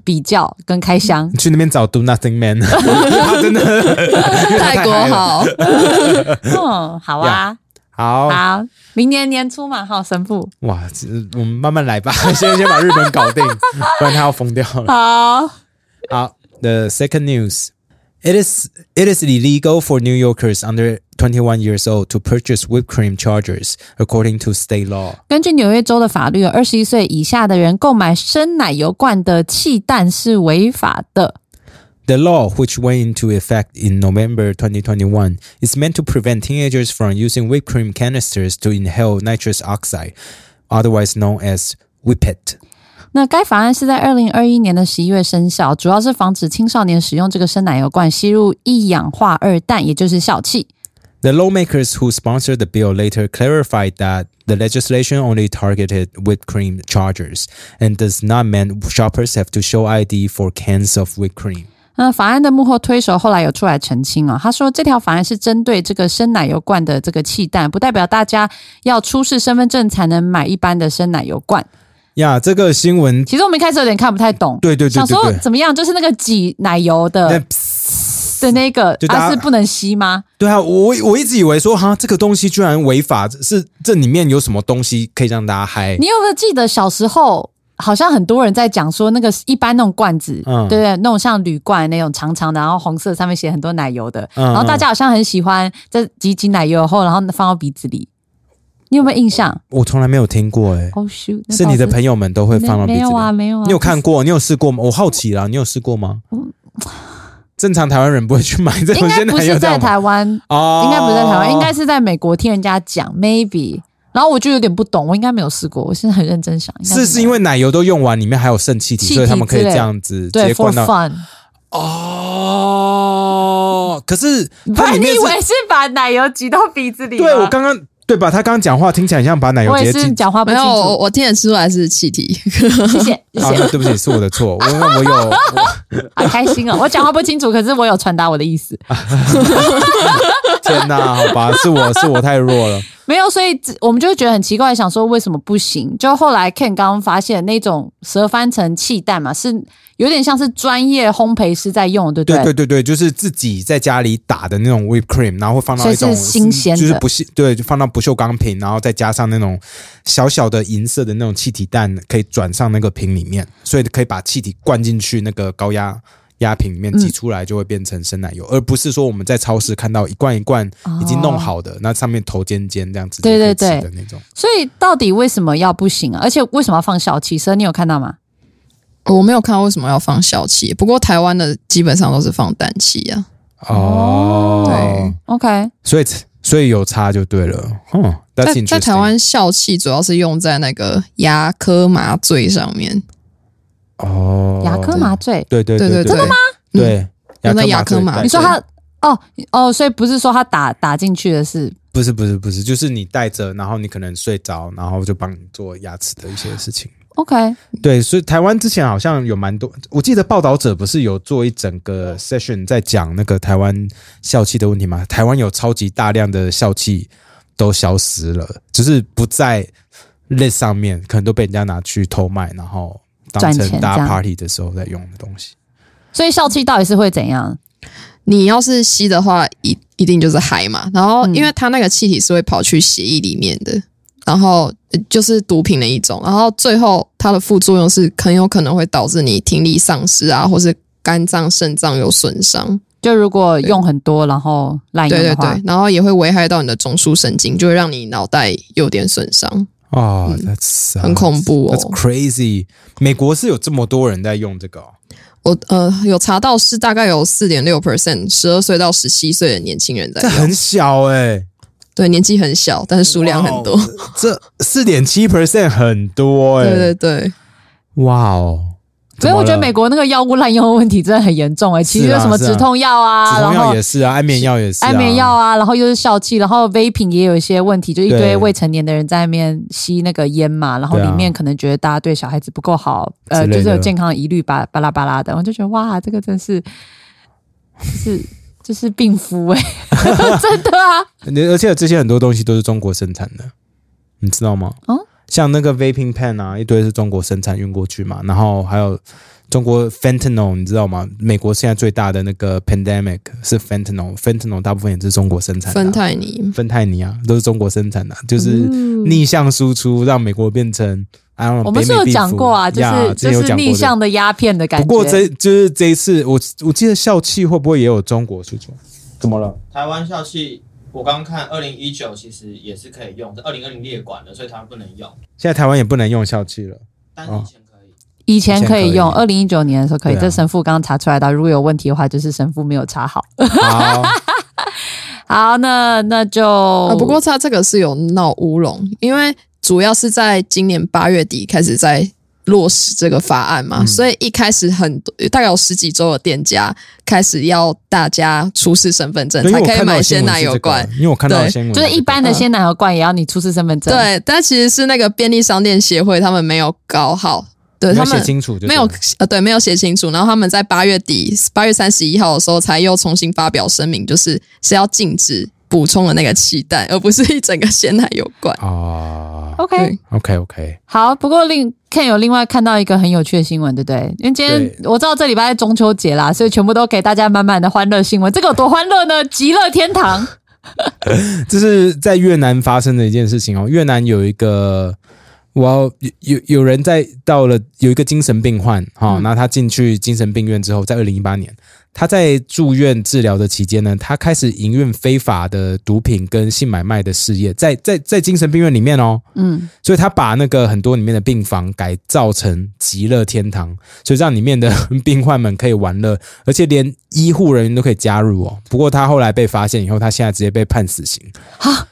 比较跟开箱你。去那边找 Do Nothing Man，他真的泰国好，嗯，好啊，好好，明年年初嘛，好，神父。哇，这我们慢慢来吧，先先把日本搞定，不然他要疯掉了。好，好，The second news. It is it is illegal for New Yorkers under 21 years old to purchase whipped cream chargers, according to state law. 根据纽约州的法律，二十一岁以下的人购买生奶油罐的气弹是违法的。 The law, which went into effect in November 2021, is meant to prevent teenagers from using whipped cream canisters to inhale nitrous oxide, otherwise known as whippet. 那该法案是在二零二一年的十一月生效，主要是防止青少年使用这个生奶油罐吸入一氧化二氮，也就是笑气。The lawmakers who sponsored the bill later clarified that the legislation only targeted whipped cream chargers and does not mean shoppers have to show ID for cans of whipped cream. 那法案的幕后推手后来有出来澄清啊，他说这条法案是针对这个生奶油罐的这个气弹，不代表大家要出示身份证才能买一般的生奶油罐。呀，这个新闻其实我们一开始有点看不太懂，对对对想说对对怎么样，就是那个挤奶油那的的那个它啊是不能吸吗？对啊，我我一直以为说哈，这个东西居然违法，是这里面有什么东西可以让大家嗨？你有没有记得小时候？好像很多人在讲说，那个一般那种罐子，嗯对对，那种像铝罐那种长长的，然后红色上面写很多奶油的，嗯然后大家好像很喜欢在挤挤奶油后，然后放到鼻子里。你有没有印象？我从来没有听过哎、是你的朋友们都会放到鼻子里？没有啊，没有啊。你有看过？你有试过吗？我好奇啦，你有试过吗？正常台湾人不会去买这种应该不是在台湾，哦，应该不是在台湾，应该是在美国听人家讲，maybe。然后我就有点不懂，我应该没有试过，我现在很认真想，应该是是因为奶油都用完，里面还有剩气体，所以他们可以这样子直接灌到 fun，哦哦，可是不然你以它里面是，为是把奶油挤到鼻子里吗？对我刚刚对吧？他刚刚讲话听起来很像把奶油我也直接进。是讲话不没有，我清楚。我听得出来是气体。谢谢谢啊，谢，那对不起，是我的错。我我有我好开心哦！我讲话不清楚，可是我有传达我的意思。天哪，好吧，是我 是我太弱了。没有，所以我们就会觉得很奇怪，想说为什么不行？就后来 Ken 刚刚发现那种蛇翻成气蛋嘛，是有点像是专业烘焙师在用，对不对对对对，就是自己在家里打的那种 whip cream，然后会放到一种是新鲜的就是不锈对，就放到不锈钢瓶，然后再加上那种小小的银色的那种气体弹，可以转上那个瓶里面，所以可以把气体灌进去那个高压。压瓶里面挤出来就会变成生奶油，而不是说我们在超市看到一罐一罐已经弄好的，那上面头尖尖这样子，对对对的那种。所以到底为什么要不行啊？而且为什么要放小气？蛇你有看到吗？我没有看到为什么要放小气，不过台湾的基本上都是放氮气啊。哦，对，OK，所以所以有差就对了。嗯，在在台湾笑气主要是用在那个牙科麻醉上面，哦，牙科麻醉。对对对，对真的吗？对，用在牙科麻麻醉你说他哦哦，所以不是说他打打进去的是不是不是不是，就是你戴着，然后你可能睡着，然后就帮你做牙齿的一些事情。OK，对，所以台湾之前好像有蛮多，我记得报道者不是有做一整个 session 在讲那个台湾笑气的问题吗？台湾有超级大量的笑气都消失了，就是不在 list 上面，可能都被人家拿去偷卖，然后当赚钱成大 party 的时候在用的东西。所以笑气到底是会怎样？你要是吸的话，一一定就是嗨嘛。然后，嗯因为它那个气体是会跑去血液里面的，然后呃就是毒品的一种。然后最后它的副作用是很有可能会导致你听力丧失啊，或是肝脏、肾脏有损伤。就如果用很多，然后滥用的话，对对对，然后也会危害到你的中枢神经，就会让你脑袋有点损伤，哦、t h a t s 很恐怖哦 That's 哦。crazy！美国是有这么多人在用这个、哦，我呃有查到是大概有四点六 percent 十二岁到十七岁的年轻人在用，这很小哎、对年纪很小，但是数量很多。这四点七 percent 很多哎、对对对，哇哦！所以我觉得美国那个药物滥用的问题真的很严重哎、其实什么止痛药啊，止痛然后药也是啊，安眠药也是、啊，安眠药啊，然后又是笑气，然后 vaping 也有一些问题，就一堆未成年的人在那边吸那个烟嘛，然后里面可能觉得大家对小孩子不够好，呃，就是有健康疑虑，吧巴拉巴拉的，我就觉得哇，这个真是是就是病夫哎、真的啊，而且这些很多东西都是中国生产的，你知道吗？哦像那个 vaping pen 啊，一堆是中国生产运过去嘛，然后还有中国 fentanyl，你知道吗？美国现在最大的那个 pandemic 是 fentanyl，fentanyl 大部分也是中国生产的啊、芬太尼。芬太尼啊，都是中国生产的啊、就是嗯逆向输出，让美国变成 I don't know，我们是有讲过啊，就是就是逆向的鸦片的感觉。不过这就是这一次，我我记得笑气会不会也有中国输出？怎么了？台湾校气，我刚看二零一九其实也是可以用，是二零二零列管的，所以台湾不能用，现在台湾也不能用校气了。但是以前可以。以前可以用，二零一九年的时候可以。这神父刚刚查出来的，如果有问题的话，就是神父没有查好。好，好，那那就、啊，不过他这个是有闹乌龙，因为主要是在今年八月底开始在落实这个法案嘛，嗯所以一开始很多大概有十几周的店家开始要大家出示身份证才可以买鲜奶油罐。，因为我看到的对新闻就是一般的鲜奶油罐也要你出示身份证。，对，但其实是那个便利商店协会他们没有搞好，对他们清楚就，没有呃，对，没有写清楚。然后他们在八月底，八月三十一号的时候，才又重新发表声明，就是是要禁止补充的那个气蛋，而不是一整个鲜奶油罐。啊。OK，对 OK OK，好。不过另 Ken 有另外看到一个很有趣的新闻，对不对？因为今天我知道这礼拜是中秋节啦，所以全部都给大家满满的欢乐新闻。这个有多欢乐呢？极乐天堂。这是在越南发生的一件事情哦。越南有一个，我有有有人在到了有一个精神病患哈，嗯那、他进去精神病院之后，在二零一八年，他在住院治疗的期间呢，他开始营运非法的毒品跟性买卖的事业，在在在精神病院里面哦，嗯，所以他把那个很多里面的病房改造成极乐天堂，所以让里面的病患们可以玩乐，而且连医护人员都可以加入哦。不过他后来被发现以后，他现在直接被判死刑啊，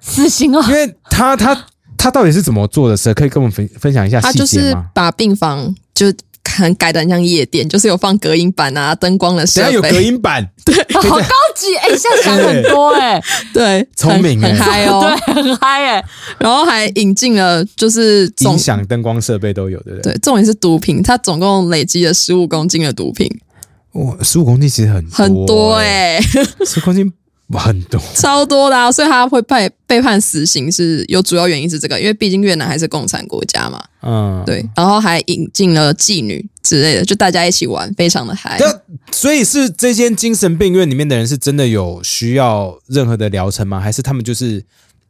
死刑哦。因为他他他到底是怎么做的？谁可以跟我们分分享一下细他就是节吗？把病房就很改的很像夜店，就是有放隔音板啊、灯光的设等一下有隔，音板，对，好高级哎，现在想很多哎，对，聪明欸很很嗨哦。对，很嗨哎，然后还引进了就是音响、灯光设备都有，对不对？对，重点是毒品，他总共累积了十五公斤的毒品，哇，十五公斤其实很很多哎、哎、十公斤很多。超多的啊！所以他会被被判死刑是有主要原因是这个，因为毕竟越南还是共产国家嘛，嗯，对。然后还引进了妓女之类的，就大家一起玩，非常的嗨。这所以是这间精神病院里面的人是真的有需要任何的疗程吗？还是他们就是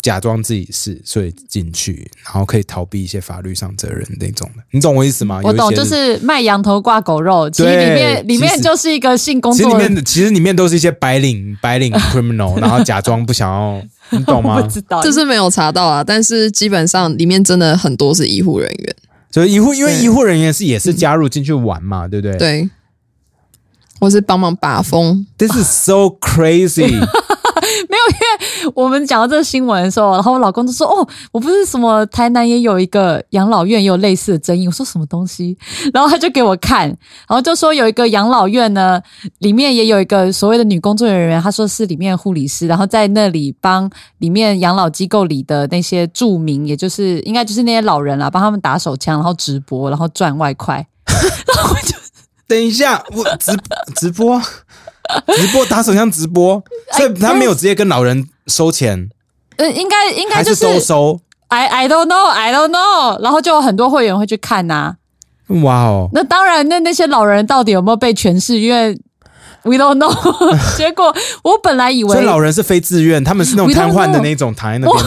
假装自己是，所以进去，然后可以逃避一些法律上责任那种的？你懂我意思吗？我懂，就是卖羊头挂狗肉，其实对里面 里面就是一个性工其实里，面 其实里面都是一些白领白领 criminal，然后假装不想要，你懂吗？知道，这是没有查到啊，但是基本上里面真的很多是医护人员，所以医护因为对医护人员是也是加入进去玩嘛，对不对？对，我是帮忙把风，，This is so crazy。没有，因为我们讲到这个新闻的时候，然后我老公就说：“哦，我不是什么台南也有一个养老院也有类似的争议。”我说什么东西？然后他就给我看，然后就说有一个养老院呢，里面也有一个所谓的女工作人员，她说是里面护理师，然后在那里帮里面养老机构里的那些住民，也就是应该就是那些老人啦，帮他们打手枪，然后直播，然后赚外快。我就等一下，我直直播 直播打手枪直播，所以他没有直接跟老人收钱，嗯，应该应该就是都收？I I don't know I don't know，然后就有很多会员会去看呐、哇哦！那当然，那那些老人到底有没有被诠释？因为 we don't know。结果我本来以为所以老人是非自愿，他们是那种瘫痪的那种躺在那边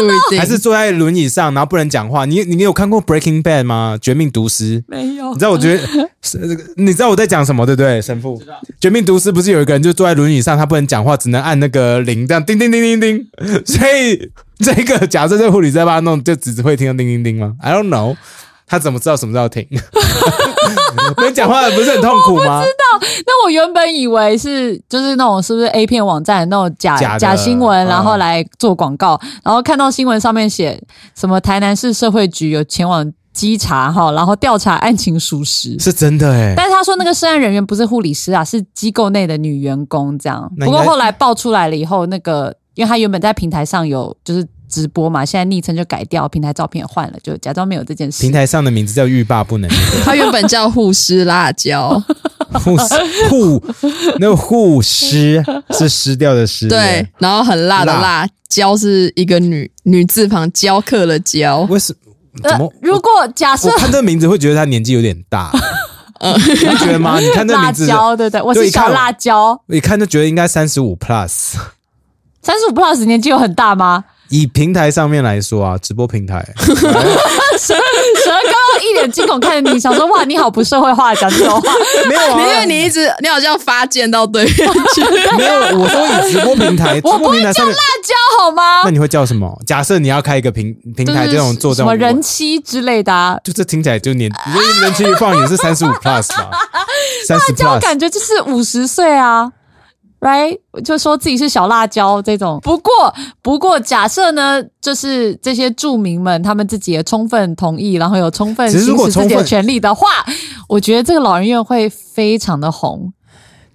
不一定，还是坐在轮椅上，然后不能讲话。你你有看过《Breaking Bad》吗？绝命毒师。没有你知道我觉得是这个，你知道我在讲什么对不对？神父，绝命毒师不是有一个人就坐在轮椅上，他不能讲话，只能按那个铃，这样叮叮叮叮叮。所以这个假设这个护理在帮他弄，就只会听到叮叮叮吗？I don't know，他怎么知道什么时候停？没讲话不是很痛苦吗？那我原本以为是就是那种是不是 A 片网站那种假假假新闻，嗯然后来做广告，然后看到新闻上面写什么台南市社会局有前往稽查哈，然后调查案情属实。是真的哎、但是他说那个涉案人员不是护理师啊，是机构内的女员工这样。不过后来爆出来了以后，那个因为他原本在平台上有就是直播嘛，现在昵称就改掉，平台照片也换了，就假装没有这件事。平台上的名字叫欲罢不能，他原本叫护师辣椒，护 护那个护湿是湿掉的湿，对，然后很辣的辣辣，椒是一个女女字旁教课的教，为什怎么？如果假设我看这名字会觉得他年纪有点大，你会觉得吗？你看这名字，椒，对对？我是小辣椒，一看就觉得应该三十五 plus。三十五 plus 年纪有很大吗？以平台上面来说啊，直播平台，一脸惊恐看着你，想说哇，你好不社会化，讲这种话。没有因啊为，你一直你好像发箭到对面去，没有。我说以直播平台，直 我不会播平台叫辣，椒好吗那？你会叫什么？假设你要开一个平平台，就是这种做这种什么人妻之类的啊，就这听起来就年，人气放也是三十五 plus 嘛，三十椒 plus。感觉就是五十岁啊。right，就说自己是小辣椒这种。不过，不过假设呢，就是这些住民们他们自己也充分同意，然后有充分行使自己的权利的话，我觉得这个老人院会非常的红。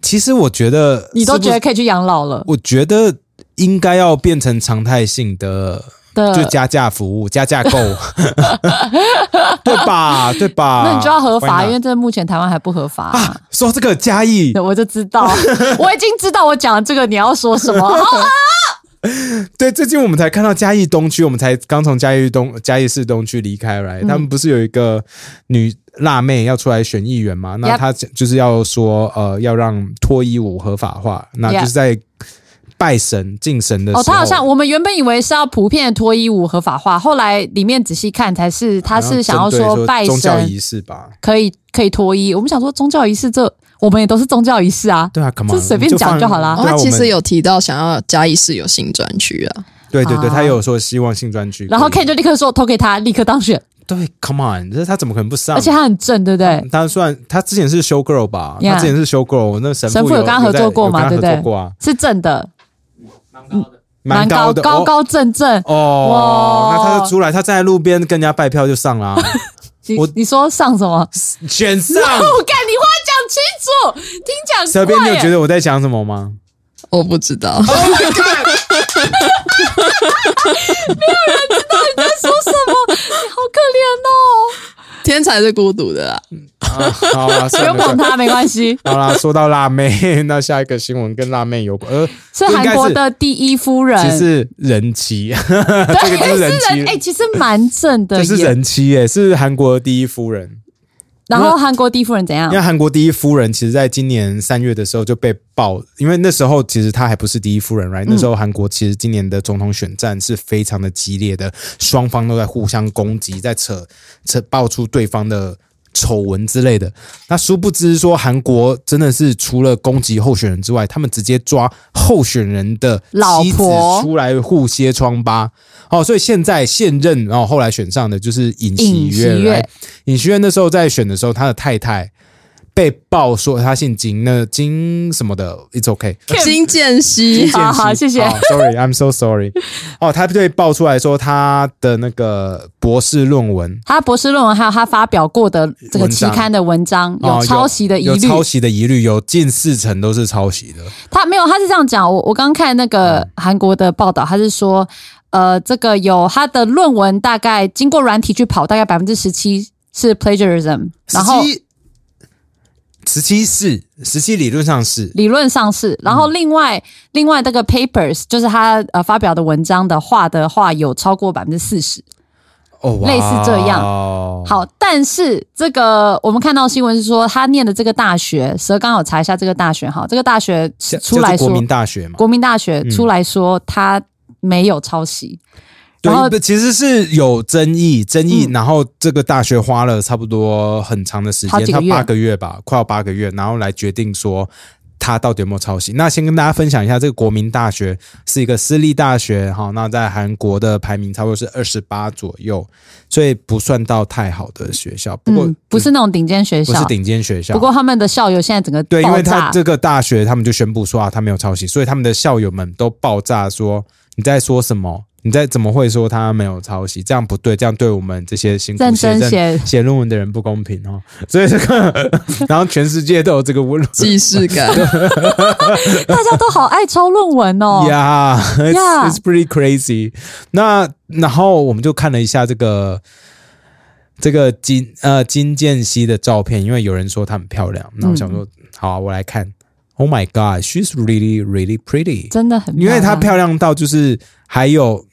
其实我觉得，你都觉得可以去养老了我觉得应该要变成常态性的，的，就加价服务、加价购，对吧？对吧？那你就要合法，因为这目前台湾还不合法、啊，说这个嘉义，我就知道，我已经知道我讲的这个你要说什么。对，最近我们才看到嘉义东区，我们才刚从嘉义东嘉义市东区离开来，他们不是有一个女辣妹要出来选议员嘛？那她就是要说，呃，要让脱衣舞合法化，那就是在拜神敬神的时候，哦，他好像我们原本以为是要普遍的脱衣舞合法化，后来里面仔细看才是他是想要说拜宗教神仪式吧？可以可以脱衣。我们想说宗教仪式这我们也都是宗教仪式啊，对啊，come on，这随便讲就好啦。哦他其实有提到想要嘉义市有新专区啊，对对对，啊。他有说希望新专区然后 Ken 就立刻说投给他，立刻当选，对，come on，这他怎么可能不上？而且他很正，对不对？他算他之前是 show girl 吧 Yeah 他之前是 show girl，那神神父有有跟他合作过嘛有在有跟他对不对？是正的，蛮高的。蛮高高高正正。哦，哇那他就出来，他站在路边跟人家拜票就上啦，你我你说上什么？选上 我干，你话讲清楚，听讲小编，你有觉得得我在讲什么吗？我不知道，没有人知道你在说什么？你好可怜哦！天才是孤独的啦。啊，好啊，不。用管他，没关系。好啦，说到辣妹，那下一个新闻跟辣妹有关，呃，是韩国的第一夫人，其实人妻，对，这个就是人妻哎、其实蛮正的这是耶。人妻哎，是韩国的第一夫人。然后韩国第一夫人怎样因为？韩国第一夫人其实在今年三月的时候就被爆，因为那时候其实她还不是第一夫人，right？、那时候韩国其实今年的总统选战是非常的激烈的，双方都在互相攻击，在扯扯爆出对方的丑闻之类的。那殊不知说韩国真的是除了攻击候选人之外，他们直接抓候选人的老妻子婆出来互揭疮疤。哦，所以现在现任，然后后来选上的就是尹锡悦。尹锡悦那时候在选的时候，他的太太被爆说他姓金，那金什么的，it's okay。金建熙金，好好谢谢好 Sorry，I'm so sorry。哦，他被爆出来说他的那个博士论文他博士论文还有他发表过的这个期刊的文章哦有抄袭的疑虑，有抄袭的疑虑，有近四成都是抄袭的。他没有，他是这样讲。我我刚看那个韩国的报道，他是说，呃，这个有他的论文大概经过软体去跑，大概百分之十七是 plagiarism，然后十七是十七，理论上是。理论上是，然后另外、另外这个 papers 就是他呃发表的文章的画的话有超过百分之四十。哦，哇。类似这样。好，好，但是这个我们看到新闻是说，他念的这个大学，蛇刚好查一下这个大学哈，这个大学出来说国民大学嘛。国民大学出来说他没有抄袭，然后对，不其实是有争议，争议，嗯。然后这个大学花了差不多很长的时间，他八个月吧，快要八个月，然后来决定说他到底有没有抄袭。那先跟大家分享一下，这个国民大学是一个私立大学，哈，那在韩国的排名差不多是二十八左右，所以不算到太好的学校，不过、嗯，不是那种顶尖学校，不是顶尖学校，不过他们的校友现在整个对，因为他这个大学，他们就宣布说啊，他没有抄袭，所以他们的校友们都爆炸说你在说什么？你在怎么会说他没有抄袭？这样不对，这样对我们这些辛苦认写写写论文的人不公平哦。所以这个，然后全世界都有这个论既视感。大家都好爱抄论文哦。，Yeah, it's, Yeah. it's pretty crazy。那然后我们就看了一下这个这个金呃金建熙的照片，因为有人说她很漂亮，那我想嗯说，好啊、我来看。Oh my God, she's really, really pretty. 真的很因为她漂亮到就是还有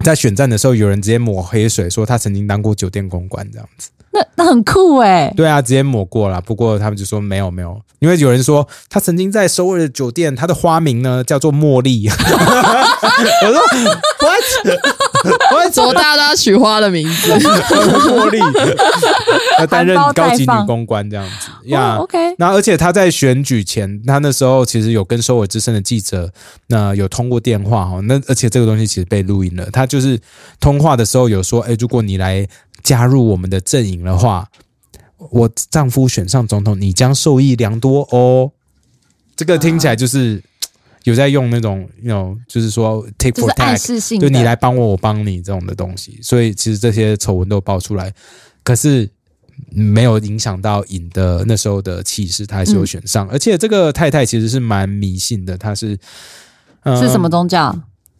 在选战的时候，有人直接抹黑水，说他曾经当过酒店公关这样子。那那很酷哎。对啊，直接抹过了。不过他们就说没有没有，因为有人说他曾经在首尔的酒店，他的花名呢叫做茉莉。我说 what 怎么大家都要取花的名字？茉莉要担任高级女公关这样子呀。哦 OK，那而且他在选举前，他那时候其实有跟首尔之声的记者，那有通过电话哈。那而且这个东西其实被录音了。他就是通话的时候有说，哎，如果你来加入我们的阵营的话，我丈夫选上总统，你将受益良多哦。这个听起来就是 有在用那种，那种就是说 take 就 for 是暗 tag，示性的。就你来帮我，我帮你这种的东西。所以其实这些丑闻都爆出来，可是没有影响到尹的那时候的气势，他还是有选上。而且这个太太其实是蛮迷信的，她是。呃是什么？宗教？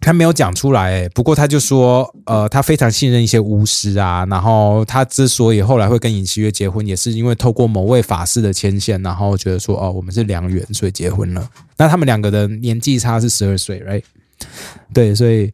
他没有讲出来、不过他就说，呃，他非常信任一些巫师啊，然后他之所以后来会跟尹锡月结婚，也是因为透过某位法师的牵线，然后觉得说，哦，我们是良缘，所以结婚了。那他们两个的年纪差是十二岁哎对，所以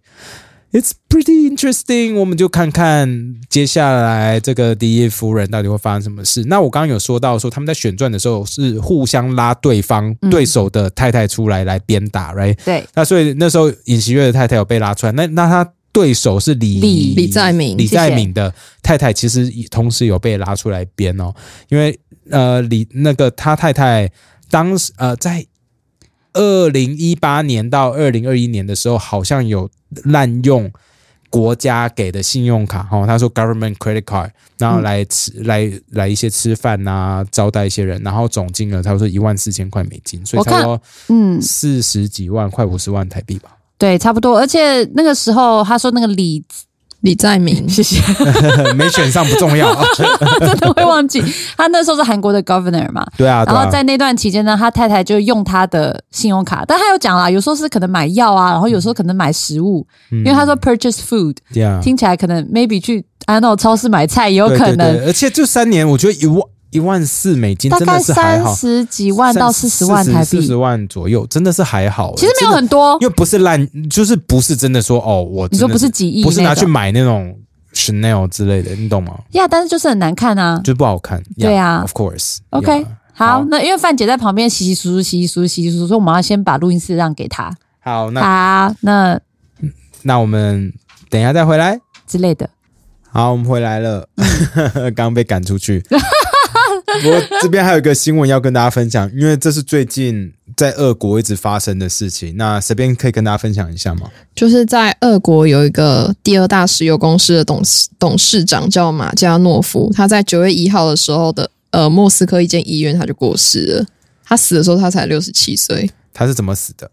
it's pretty interesting。我们就看看接下来这个第一夫人到底会发生什么事。那我刚刚有说到说他们在选传的时候是互相拉对方、嗯对手的太太出来来鞭打，right？对，那所以那时候尹锡悦的太太有被拉出来，那那他对手是李李李在明李在明的太太，其实也同时有被拉出来鞭哦，因为呃李那个他太太当时呃在二零一八年到二零二一年的时候，好像有滥用。国家给的信用卡，哦，他说 government credit card，然后来吃、来来一些吃饭呐、招待一些人，然后总金额差不多一万四千块美金，所以我看差不多嗯，四十几万，快五十万台币吧。对，差不多。而且那个时候他说那个李李在明，谢谢，没选上不重要。真的会忘记。他那时候是韩国的 governor 嘛，对啊，对啊。然后在那段期间呢，他太太就用他的信用卡，但他有讲啦，有时候是可能买药啊，然后有时候可能买食物，因为他说 purchase food，嗯对啊，听起来可能 maybe 去 I don't know 超市买菜也有可能，对对对而且就三年，我觉得一万一万四美金真大概的是还好，三十几万到四十万台币四十，万左右，真的是还好。其实没有很多因。为不是烂，就是不是真的说哦，我你说不是几亿不是拿去买那种 Chanel 之类的，你懂吗？呀但是就是很难看啊。就不好看。对啊 Yeah，of course。OK，Yeah 好好，那因为范姐在旁边稀稀疏疏、稀稀疏疏、稀稀疏疏，所以我们要先把录音室让给她。好，那好，那那我们等一下再回来。之类的，好，我们回来了，刚被赶出去。不过这边还有一个新闻要跟大家分享，因为这是最近在俄国一直发生的事情。那随便可以跟大家分享一下吗？就是在俄国有一个第二大石油公司的董事董事长叫马加诺夫，他在九月一号的时候的呃莫斯科一间医院他就过世了。他死的时候他才六十七岁。他是怎么死的？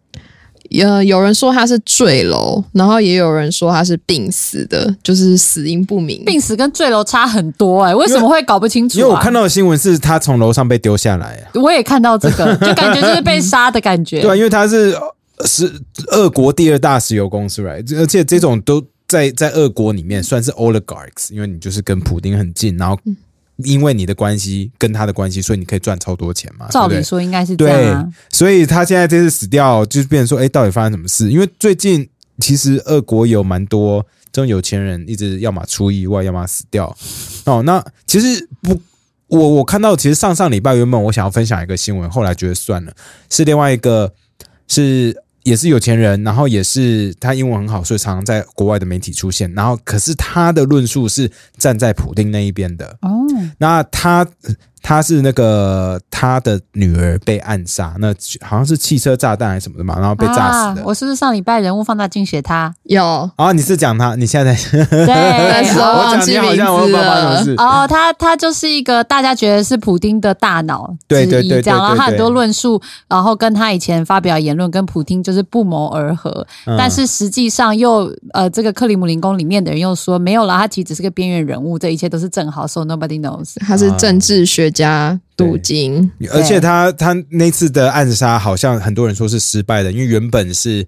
呃，有人说他是坠楼，然后也有人说他是病死的，就是死因不明。病死跟坠楼差很多哎、为什么会搞不清楚、啊？因为我看到的新闻是他从楼上被丢下来啊。我也看到这个，就感觉就是被杀的感觉。对啊，因为他是呃是俄国第二大石油公司，right？而且这种都在在俄国里面算是 oligarchs，因为你就是跟普丁很近，然后因为你的关系跟他的关系，所以你可以赚超多钱嘛，照理？说应该是这对样啊。，所以他现在这次死掉，就是变成说，哎，到底发生什么事？因为最近其实俄国有蛮多这种有钱人，一直要么出意外，要么死掉。哦，那其实不，我我看到其实上上礼拜原本我想要分享一个新闻，后来觉得算了，是另外一个是。也是有钱人，然后也是他英文很好，所以常常在国外的媒体出现。然后，可是他的论述是站在普丁那一边的。哦，那他他是那个他的女儿被暗杀，那好像是汽车炸弹还是什么的嘛，然后被炸死的。啊我是不是上礼拜人物放大镜写他？有啊，你是讲他？你现在在对，我讲你好像我字不知道发生什么。事。哦，他他就是一个大家觉得是普丁的大脑之一，对对对对这样，然后他很多论述，然后跟他以前发表言论跟普丁就是不谋而合，嗯但是实际上又呃，这个克里姆林宫里面的人又说没有了，他其实只是个边缘人物，这一切都是正好，so nobody knows。他是政治学家镀金，而且他他那次的暗杀好像很多人说是失败的，因为原本是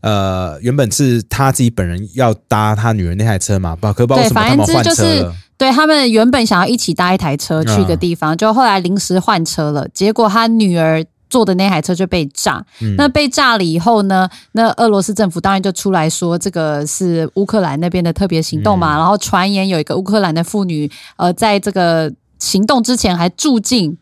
呃原本是他自己本人要搭他女儿那台车嘛，不可不知道为对，什么他们换反正就是车了。对他们原本想要一起搭一台车去一个地方，就后来临时换车了，结果他女儿。坐的那台车就被炸，嗯那被炸了以后呢？那俄罗斯政府当然就出来说，这个是乌克兰那边的特别行动嗯嘛。然后传言有一个乌克兰的妇女，呃，在这个行动之前还住进，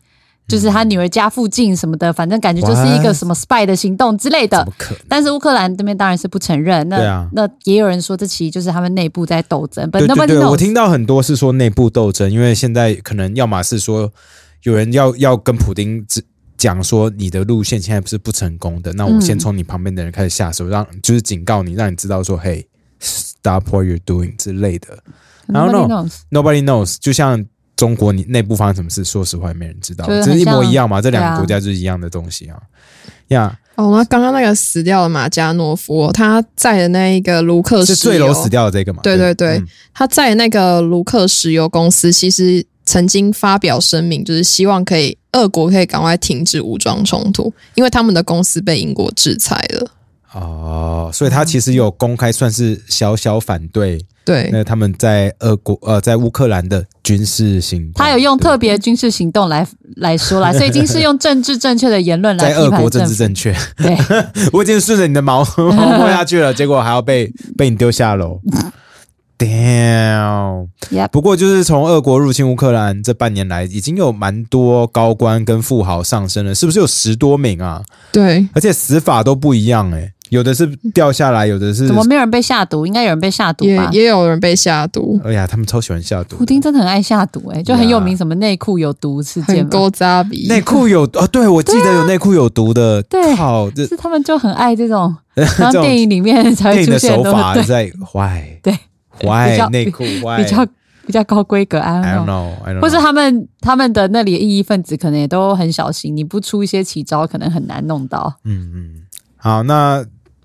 就是他女儿家附近什么的，反正感觉就是一个什么 spy 的行动之类的？但是乌克兰这边当然是不承认，那、那也有人说这其实就是他们内部在斗争。对对对，我听到很多是说内部斗争，因为现在可能要么是说有人要要跟普丁讲说你的路线现在不是不成功的，那我先从你旁边的人开始下手，让就是警告你，让你知道说，嘿，stop what you're doing 之类的。Nobody knows。Nobody knows，就像中国你内部发生什么事，说实话也没人知道，就是是一模一样嘛，这两个国家就是一样的东西啊。呀、哦，那刚刚那个死掉的马加诺夫，他在的那一个卢克石是坠楼死掉的这个嘛？对对对嗯他在那个卢克石油公司，其实曾经发表声明，就是希望可以俄国可以赶快停止武装冲突，因为他们的公司被英国制裁了。哦，所以他其实有公开算是小小反对对，那他们在俄国呃在乌克兰的军事行动，他有用特别军事行动来来说啦，所以已经是用政治正确的言论来在俄国政。治正确，对，我已经顺着你的毛 摸下去了，结果还要被被你丢下楼。Damn！Yep 不过就是从俄国入侵乌克兰这半年来，已经有蛮多高官跟富豪上升了，是不是有十多名啊？对，而且死法都不一样哎、有的是掉下来，有的是怎么没有人被下毒？应该有人被下毒也吧？也有人被下毒，哎呀，他们超喜欢下毒普。丁真的很爱下毒、欸，哎，就很有名，什么内裤有毒事件嘛，很勾扎比。内裤有 哦，对我记得有内裤有毒的，对靠，这是他们就很爱这种，然这种后电影里面才电影的会出现手法对在 why 对，比 why 较内裤 why 比较比较高规格，I I don't don't know。know I don't know，或是他们他们的那里的异议分子可能也都很小心，你不出一些奇招，可能很难弄到。嗯嗯，好，那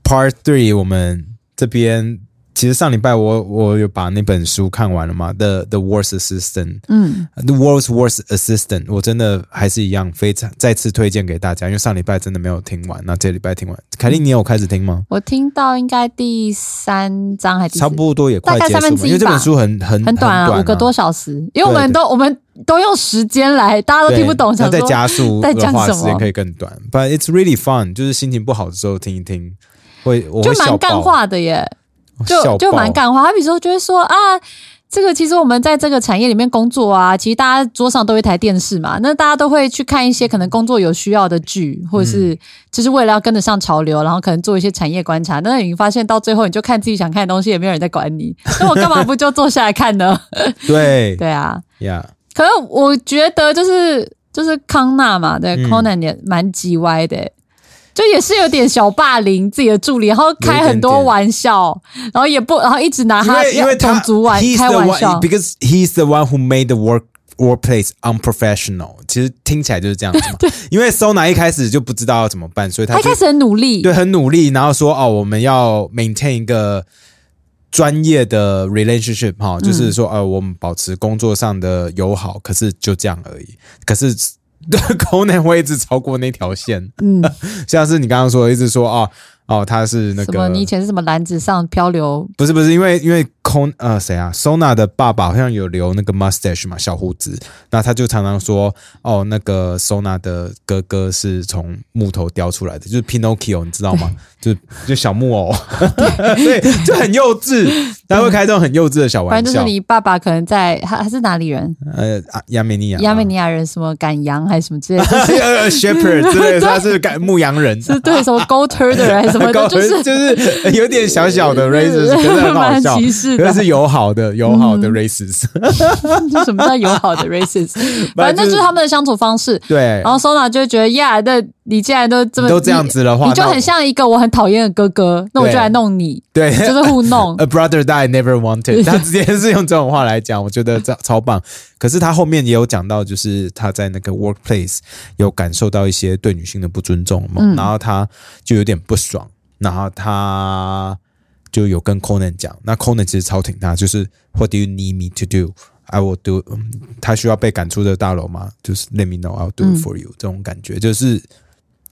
Part Three 我们这边其实上礼拜我我有把那本书看完了嘛，《The The Worst Assistant》，嗯，The World's Worst Assistant，我真的还是一样非常再次推荐给大家，因为上礼拜真的没有听完，那这礼拜听完。凯莉，你有开始听吗？我听到应该第三章还是差不多也快结束了，三分之一吧。因为这本书很很很短啊，五个多小时，因为我们都我们都用时间来，大家都听不懂，对那再加速在的话，时间可以更短。But it's really fun，就是心情不好的时候听一听，会我就蛮干，话的耶，就就蛮干话。他比如说就会说啊。这个其实我们在这个产业里面工作啊，其实大家桌上都有一台电视嘛，那大家都会去看一些可能工作有需要的剧，或者是就是为了要跟得上潮流，然后可能做一些产业观察。但是你发现到最后，你就看自己想看的东西，也没有人在管你，那我干嘛不就坐下来看呢？对对啊，呀，可是我觉得就是就是康纳嘛，对、嗯 Conan 也蛮叽歪的。就也是有点小霸凌自己的助理，然后开很多玩笑，然后也不，然后一直拿他因为他种族玩开玩笑。because he's the one who made the work workplace unprofessional。其实听起来就是这样子嘛。因为 Sona 一开始就不知道要怎么办，所以他他一开始很努力，对很努力，然后说哦，我们要 maintain 一个专业的 relationship 哈、就是说呃，我们保持工作上的友好，可是就这样而已。可是 Conan 会一直超过那条线，嗯，像是你刚刚说的一直说哦哦，他是那什么个你以前是什么篮子上漂流，不是不是，因为因为 Con 呃谁啊，Sona 的爸爸好像有留那个 mustache 嘛，小胡子，那他就常常说哦，那个 Sona 的哥哥是从木头雕出来的，就是 Pinocchio，你知道吗？就就小木偶，对，就很幼稚，他会开这种很幼稚的小玩笑。反正就是你爸爸可能在他他是哪里人？呃啊亚美尼亚，亚美尼亚人，什么赶羊还是什么之类的，呃 shepherd 之类的，他是赶牧羊人，是对什么 goat herder 还是什么就是就是有点小小的 racist，可是很好笑，蛮歧视的可是是友好的友好的 racist，就 什么叫友好的 racist，反正就是他们的相处方式。对。然，后 Sona 就会觉得呀，那你既然都这么你都这样子的话你，你就很像一个我很讨厌的哥哥，那我就对来弄你，对，就是互弄。A brother that I never wanted，他直接是用这种话来讲，我觉得这超棒。可是他后面也有讲到，就是他在那个 workplace 有感受到一些对女性的不尊重嘛，嗯。然后他就有点不爽，然后他就有跟 Conan 讲，那 Conan 其实超挺他，就是 What do you need me to do? I will do、嗯。他需要被赶出这个大楼吗？就是 Let me know, I'll do it for you、这种感觉，就是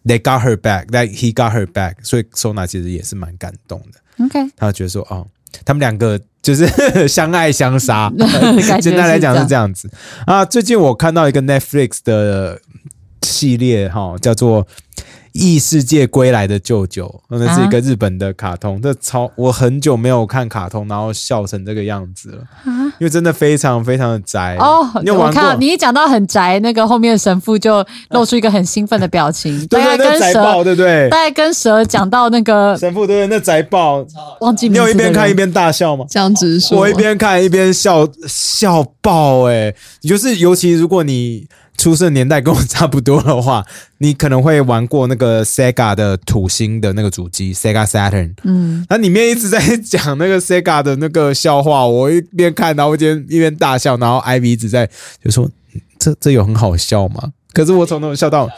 They got her back, that he got her back，所以 Sona 其实也是蛮感动的。OK，他觉得说哦，他们两个就是相爱相杀，简单来讲是这这样子啊。最近我看到一个 Netflix 的系列哈，叫做《异世界归来的舅舅》，那是一个日本的卡通。这超我很久没有看卡通，然后笑成这个样子了，因为真的非常非常的宅哦，你有玩过我看到？你一讲到很宅，那个后面的神父就露出一个很兴奋的表情，对 对，大概跟那宅爆，蛇，对不对？大概跟蛇讲到那个神父对不对？那宅爆，忘记你有一边看一边大笑吗？这样子说，我一边看一边笑笑爆哎、就是尤其如果你出生年代跟我差不多的话，你可能会玩过那个 Sega 的土星的那个主机 Sega Saturn，嗯，那里面一直在讲那个 Sega 的那个笑话，我一边看然后一边一边大笑，然后 Ivy 一直在就说嗯这这有很好笑吗？可是我从头笑到，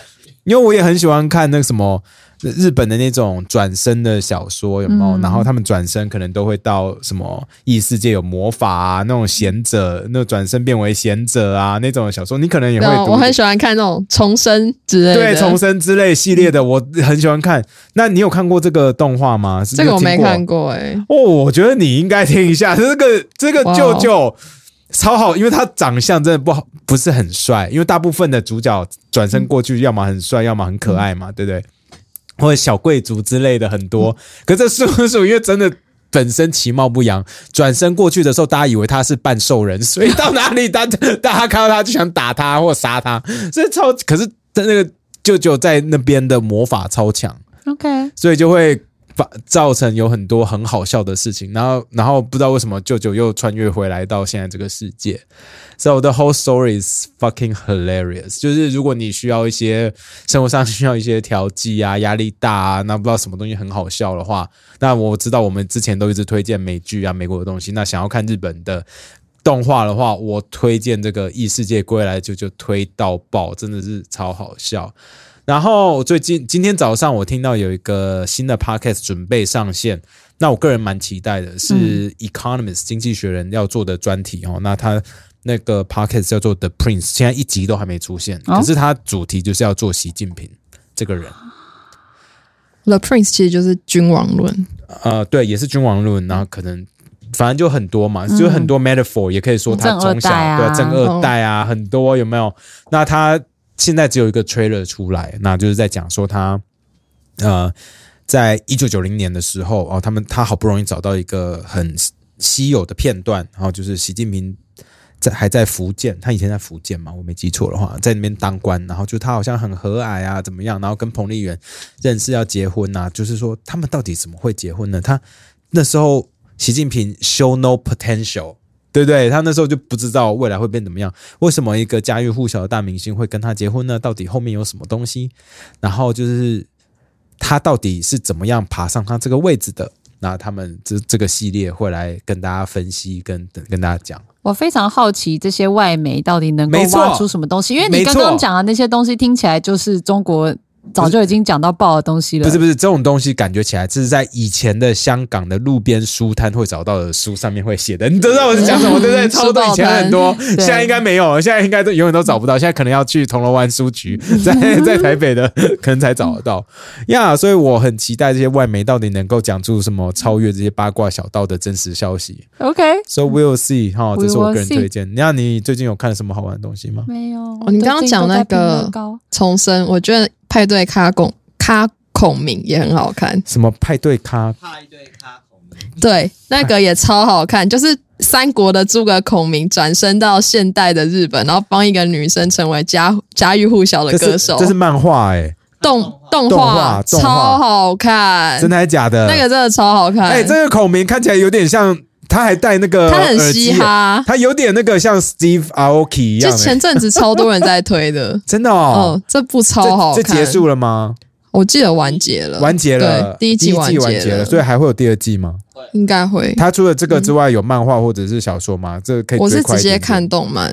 因为我也很喜欢看那个什么。日本的那种转身的小说有没有？嗯然后他们转身可能都会到什么异世界有魔法啊，那种贤者，那转身变为贤者啊那种小说，你可能也会读。我很喜欢看那种重生之类的。对重生之类系列的，我很喜欢看。那你有看过这个动画吗？这个我没看过。过哎、哦，我觉得你应该听一下这个这个舅舅。超好，因为他长相真的不好，不是很帅。因为大部分的主角转身过去，要么很帅，要么很可爱嘛，对不对？或者小贵族之类的很多。可这叔叔因为真的本身其貌不扬，转身过去的时候，大家以为他是半兽人，所以到哪里大大家看到他就想打他或杀他，所以超。可是他那个舅舅在那边的魔法超强。OK，所以就会造成有很多很好笑的事情，然后然后不知道为什么舅舅又穿越回来到现在这个世界，so the whole story is fucking hilarious。就是如果你需要一些生活上需要一些调剂啊，压力大啊，那不知道什么东西很好笑的话，那我知道我们之前都一直推荐美剧啊，美国的东西，那想要看日本的。动画的话，我推荐这个《异世界归来》就就推到爆，真的是超好笑。然后最近今天早上我听到有一个新的 podcast 准备上线，那我个人蛮期待的，是 Economist 经济学人要做的专题哦。那他那个 podcast 叫做 The Prince，现在一集都还没出现，哦可是他主题就是要做习近平这个人。The Prince 其实就是君王论，呃，对，也是君王论，然后可能反正就很多嘛，就很多 metaphor，也可以说他从小对正二代啊，很多有没有？那他现在只有一个 trailer 出来，那就是在讲说他呃，在一九九零年的时候哦，他们他好不容易找到一个很稀有的片段，然后就是习近平。在还在福建，他以前在福建嘛，我没记错的话，在那边当官，然后就他好像很和蔼啊，怎么样，然后跟彭丽媛认识要结婚呐、就是说他们到底怎么会结婚呢？他那时候习近平 show no potential，对不对？他那时候就不知道未来会变怎么样。为什么一个家喻户晓的大明星会跟他结婚呢？到底后面有什么东西？然后就是他到底是怎么样爬上他这个位置的？那他们这这个系列会来跟大家分析，跟跟大家讲。我非常好奇这些外媒到底能够挖出什么东西，因为你刚刚讲的那些东西听起来就是中国早就已经讲到爆的东西了。不是不是，这种东西感觉起来这是在以前的香港的路边书摊会找到的书上面会写的，你知道我在讲什么对不对？超多以前很多，现在应该没有了，现在应该都永远都找不到，现在可能要去铜锣湾书局，在 在台北的可能才找得到呀。所以我很期待这些外媒到底能够讲出什么超越这些八卦小道的真实消息。OK，So we'll see 哈这是我个人推荐。那你最近有看什么好玩的东西吗？没有。哦你刚刚讲那个重生，我觉得派对咖孔咖孔明也很好看，什么派对咖？派对咖孔明，对，那个也超好看，就是三国的诸葛孔明转身到现代的日本，然后帮一个女生成为家家喻户晓的歌手，这是漫画哎、动动动画画动画。超好看，真的还假的？那个真的超好看，哎、这个孔明看起来有点像，他还戴那个他很嘻哈，他有点那个像 Steve Aoki 一样、就前欸，阵子超多人在推的，真的哦嗯，。这部超好看，这这结束了吗？我记得完结了，完结了，对，第一季完结完了，所以还会有第二季吗？应该会。他除了这个之外，有漫画或者是小说吗？这可以我是直接看动漫，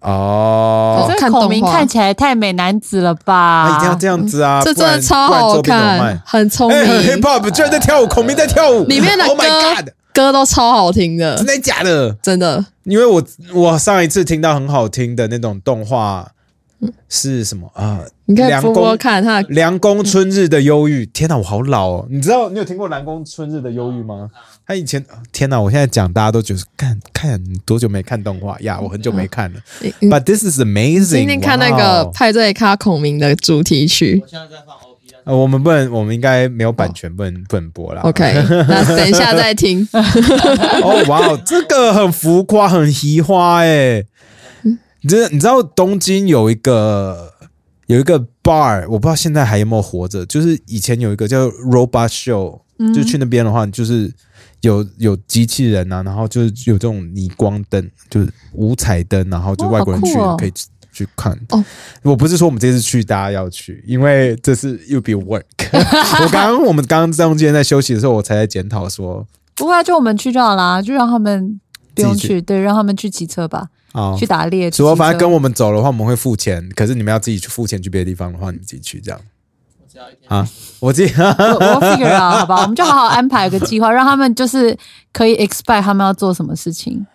哦。看这个孔明看起来太美男子了吧？他一定要这样子啊！这真的超好看，很聪。明哎、，很 hip hop，居然在跳舞，孔明在跳舞，里面的 Oh my 歌 God，歌都超好听的真，的假的？真的。因为我我上一次听到很好听的那种动画是什么啊？你可以凉宫播播看他的凉宫春日的忧郁，天哪，我好老哦！你知道你有听过凉宫春日的忧郁吗？他以前天哪，我现在讲大家都觉得看看你多久没看动画呀？我很久没看了。But this is amazing！今天看那个派对咖孔明的主题曲我现在在放呃，我们不能，我们应该没有版权，不能不能播啦。，OK，那等一下再听。哦，哇哦，这个很浮夸，很奇花哎。你知你知道东京有一个有一个 bar，我不知道现在还有没有活着，就是以前有一个叫 Robot Show，、就去那边的话，就是有有机器人啊，然后就是有这种逆光灯，就是五彩灯，然后就哦外国人去、可以去看。哦我不是说我们这次去大家要去，因为这是 you be work。我刚刚我们刚刚中间在休息的时候，我才在检讨说，不会啊，就我们去就好啦，就让他们不用去去，对，让他们去骑车吧，哦去打猎。主要反正跟我们走的话，我们会付钱，可是你们要自己去付钱去别的地方的话，你们自己去这样啊。我自己我我 figure out 好吧，我们就好好安排个计划，让他们就是可以 expect 他们要做什么事情。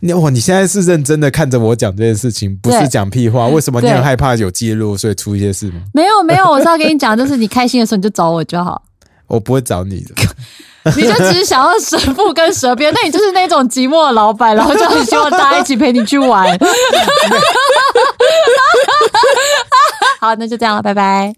你哇，你现在是认真的看着我讲这件事情，不是对讲屁话。为什么你很害怕有记录，所以出一些事吗？没有没有，我是要跟你讲，就是你开心的时候你就找我就好。我不会找你的。你就只是想要神父跟蛇鞭，那你就是那种寂寞的老板，然后就很希望大家一起陪你去玩。好，那就这样了，拜拜。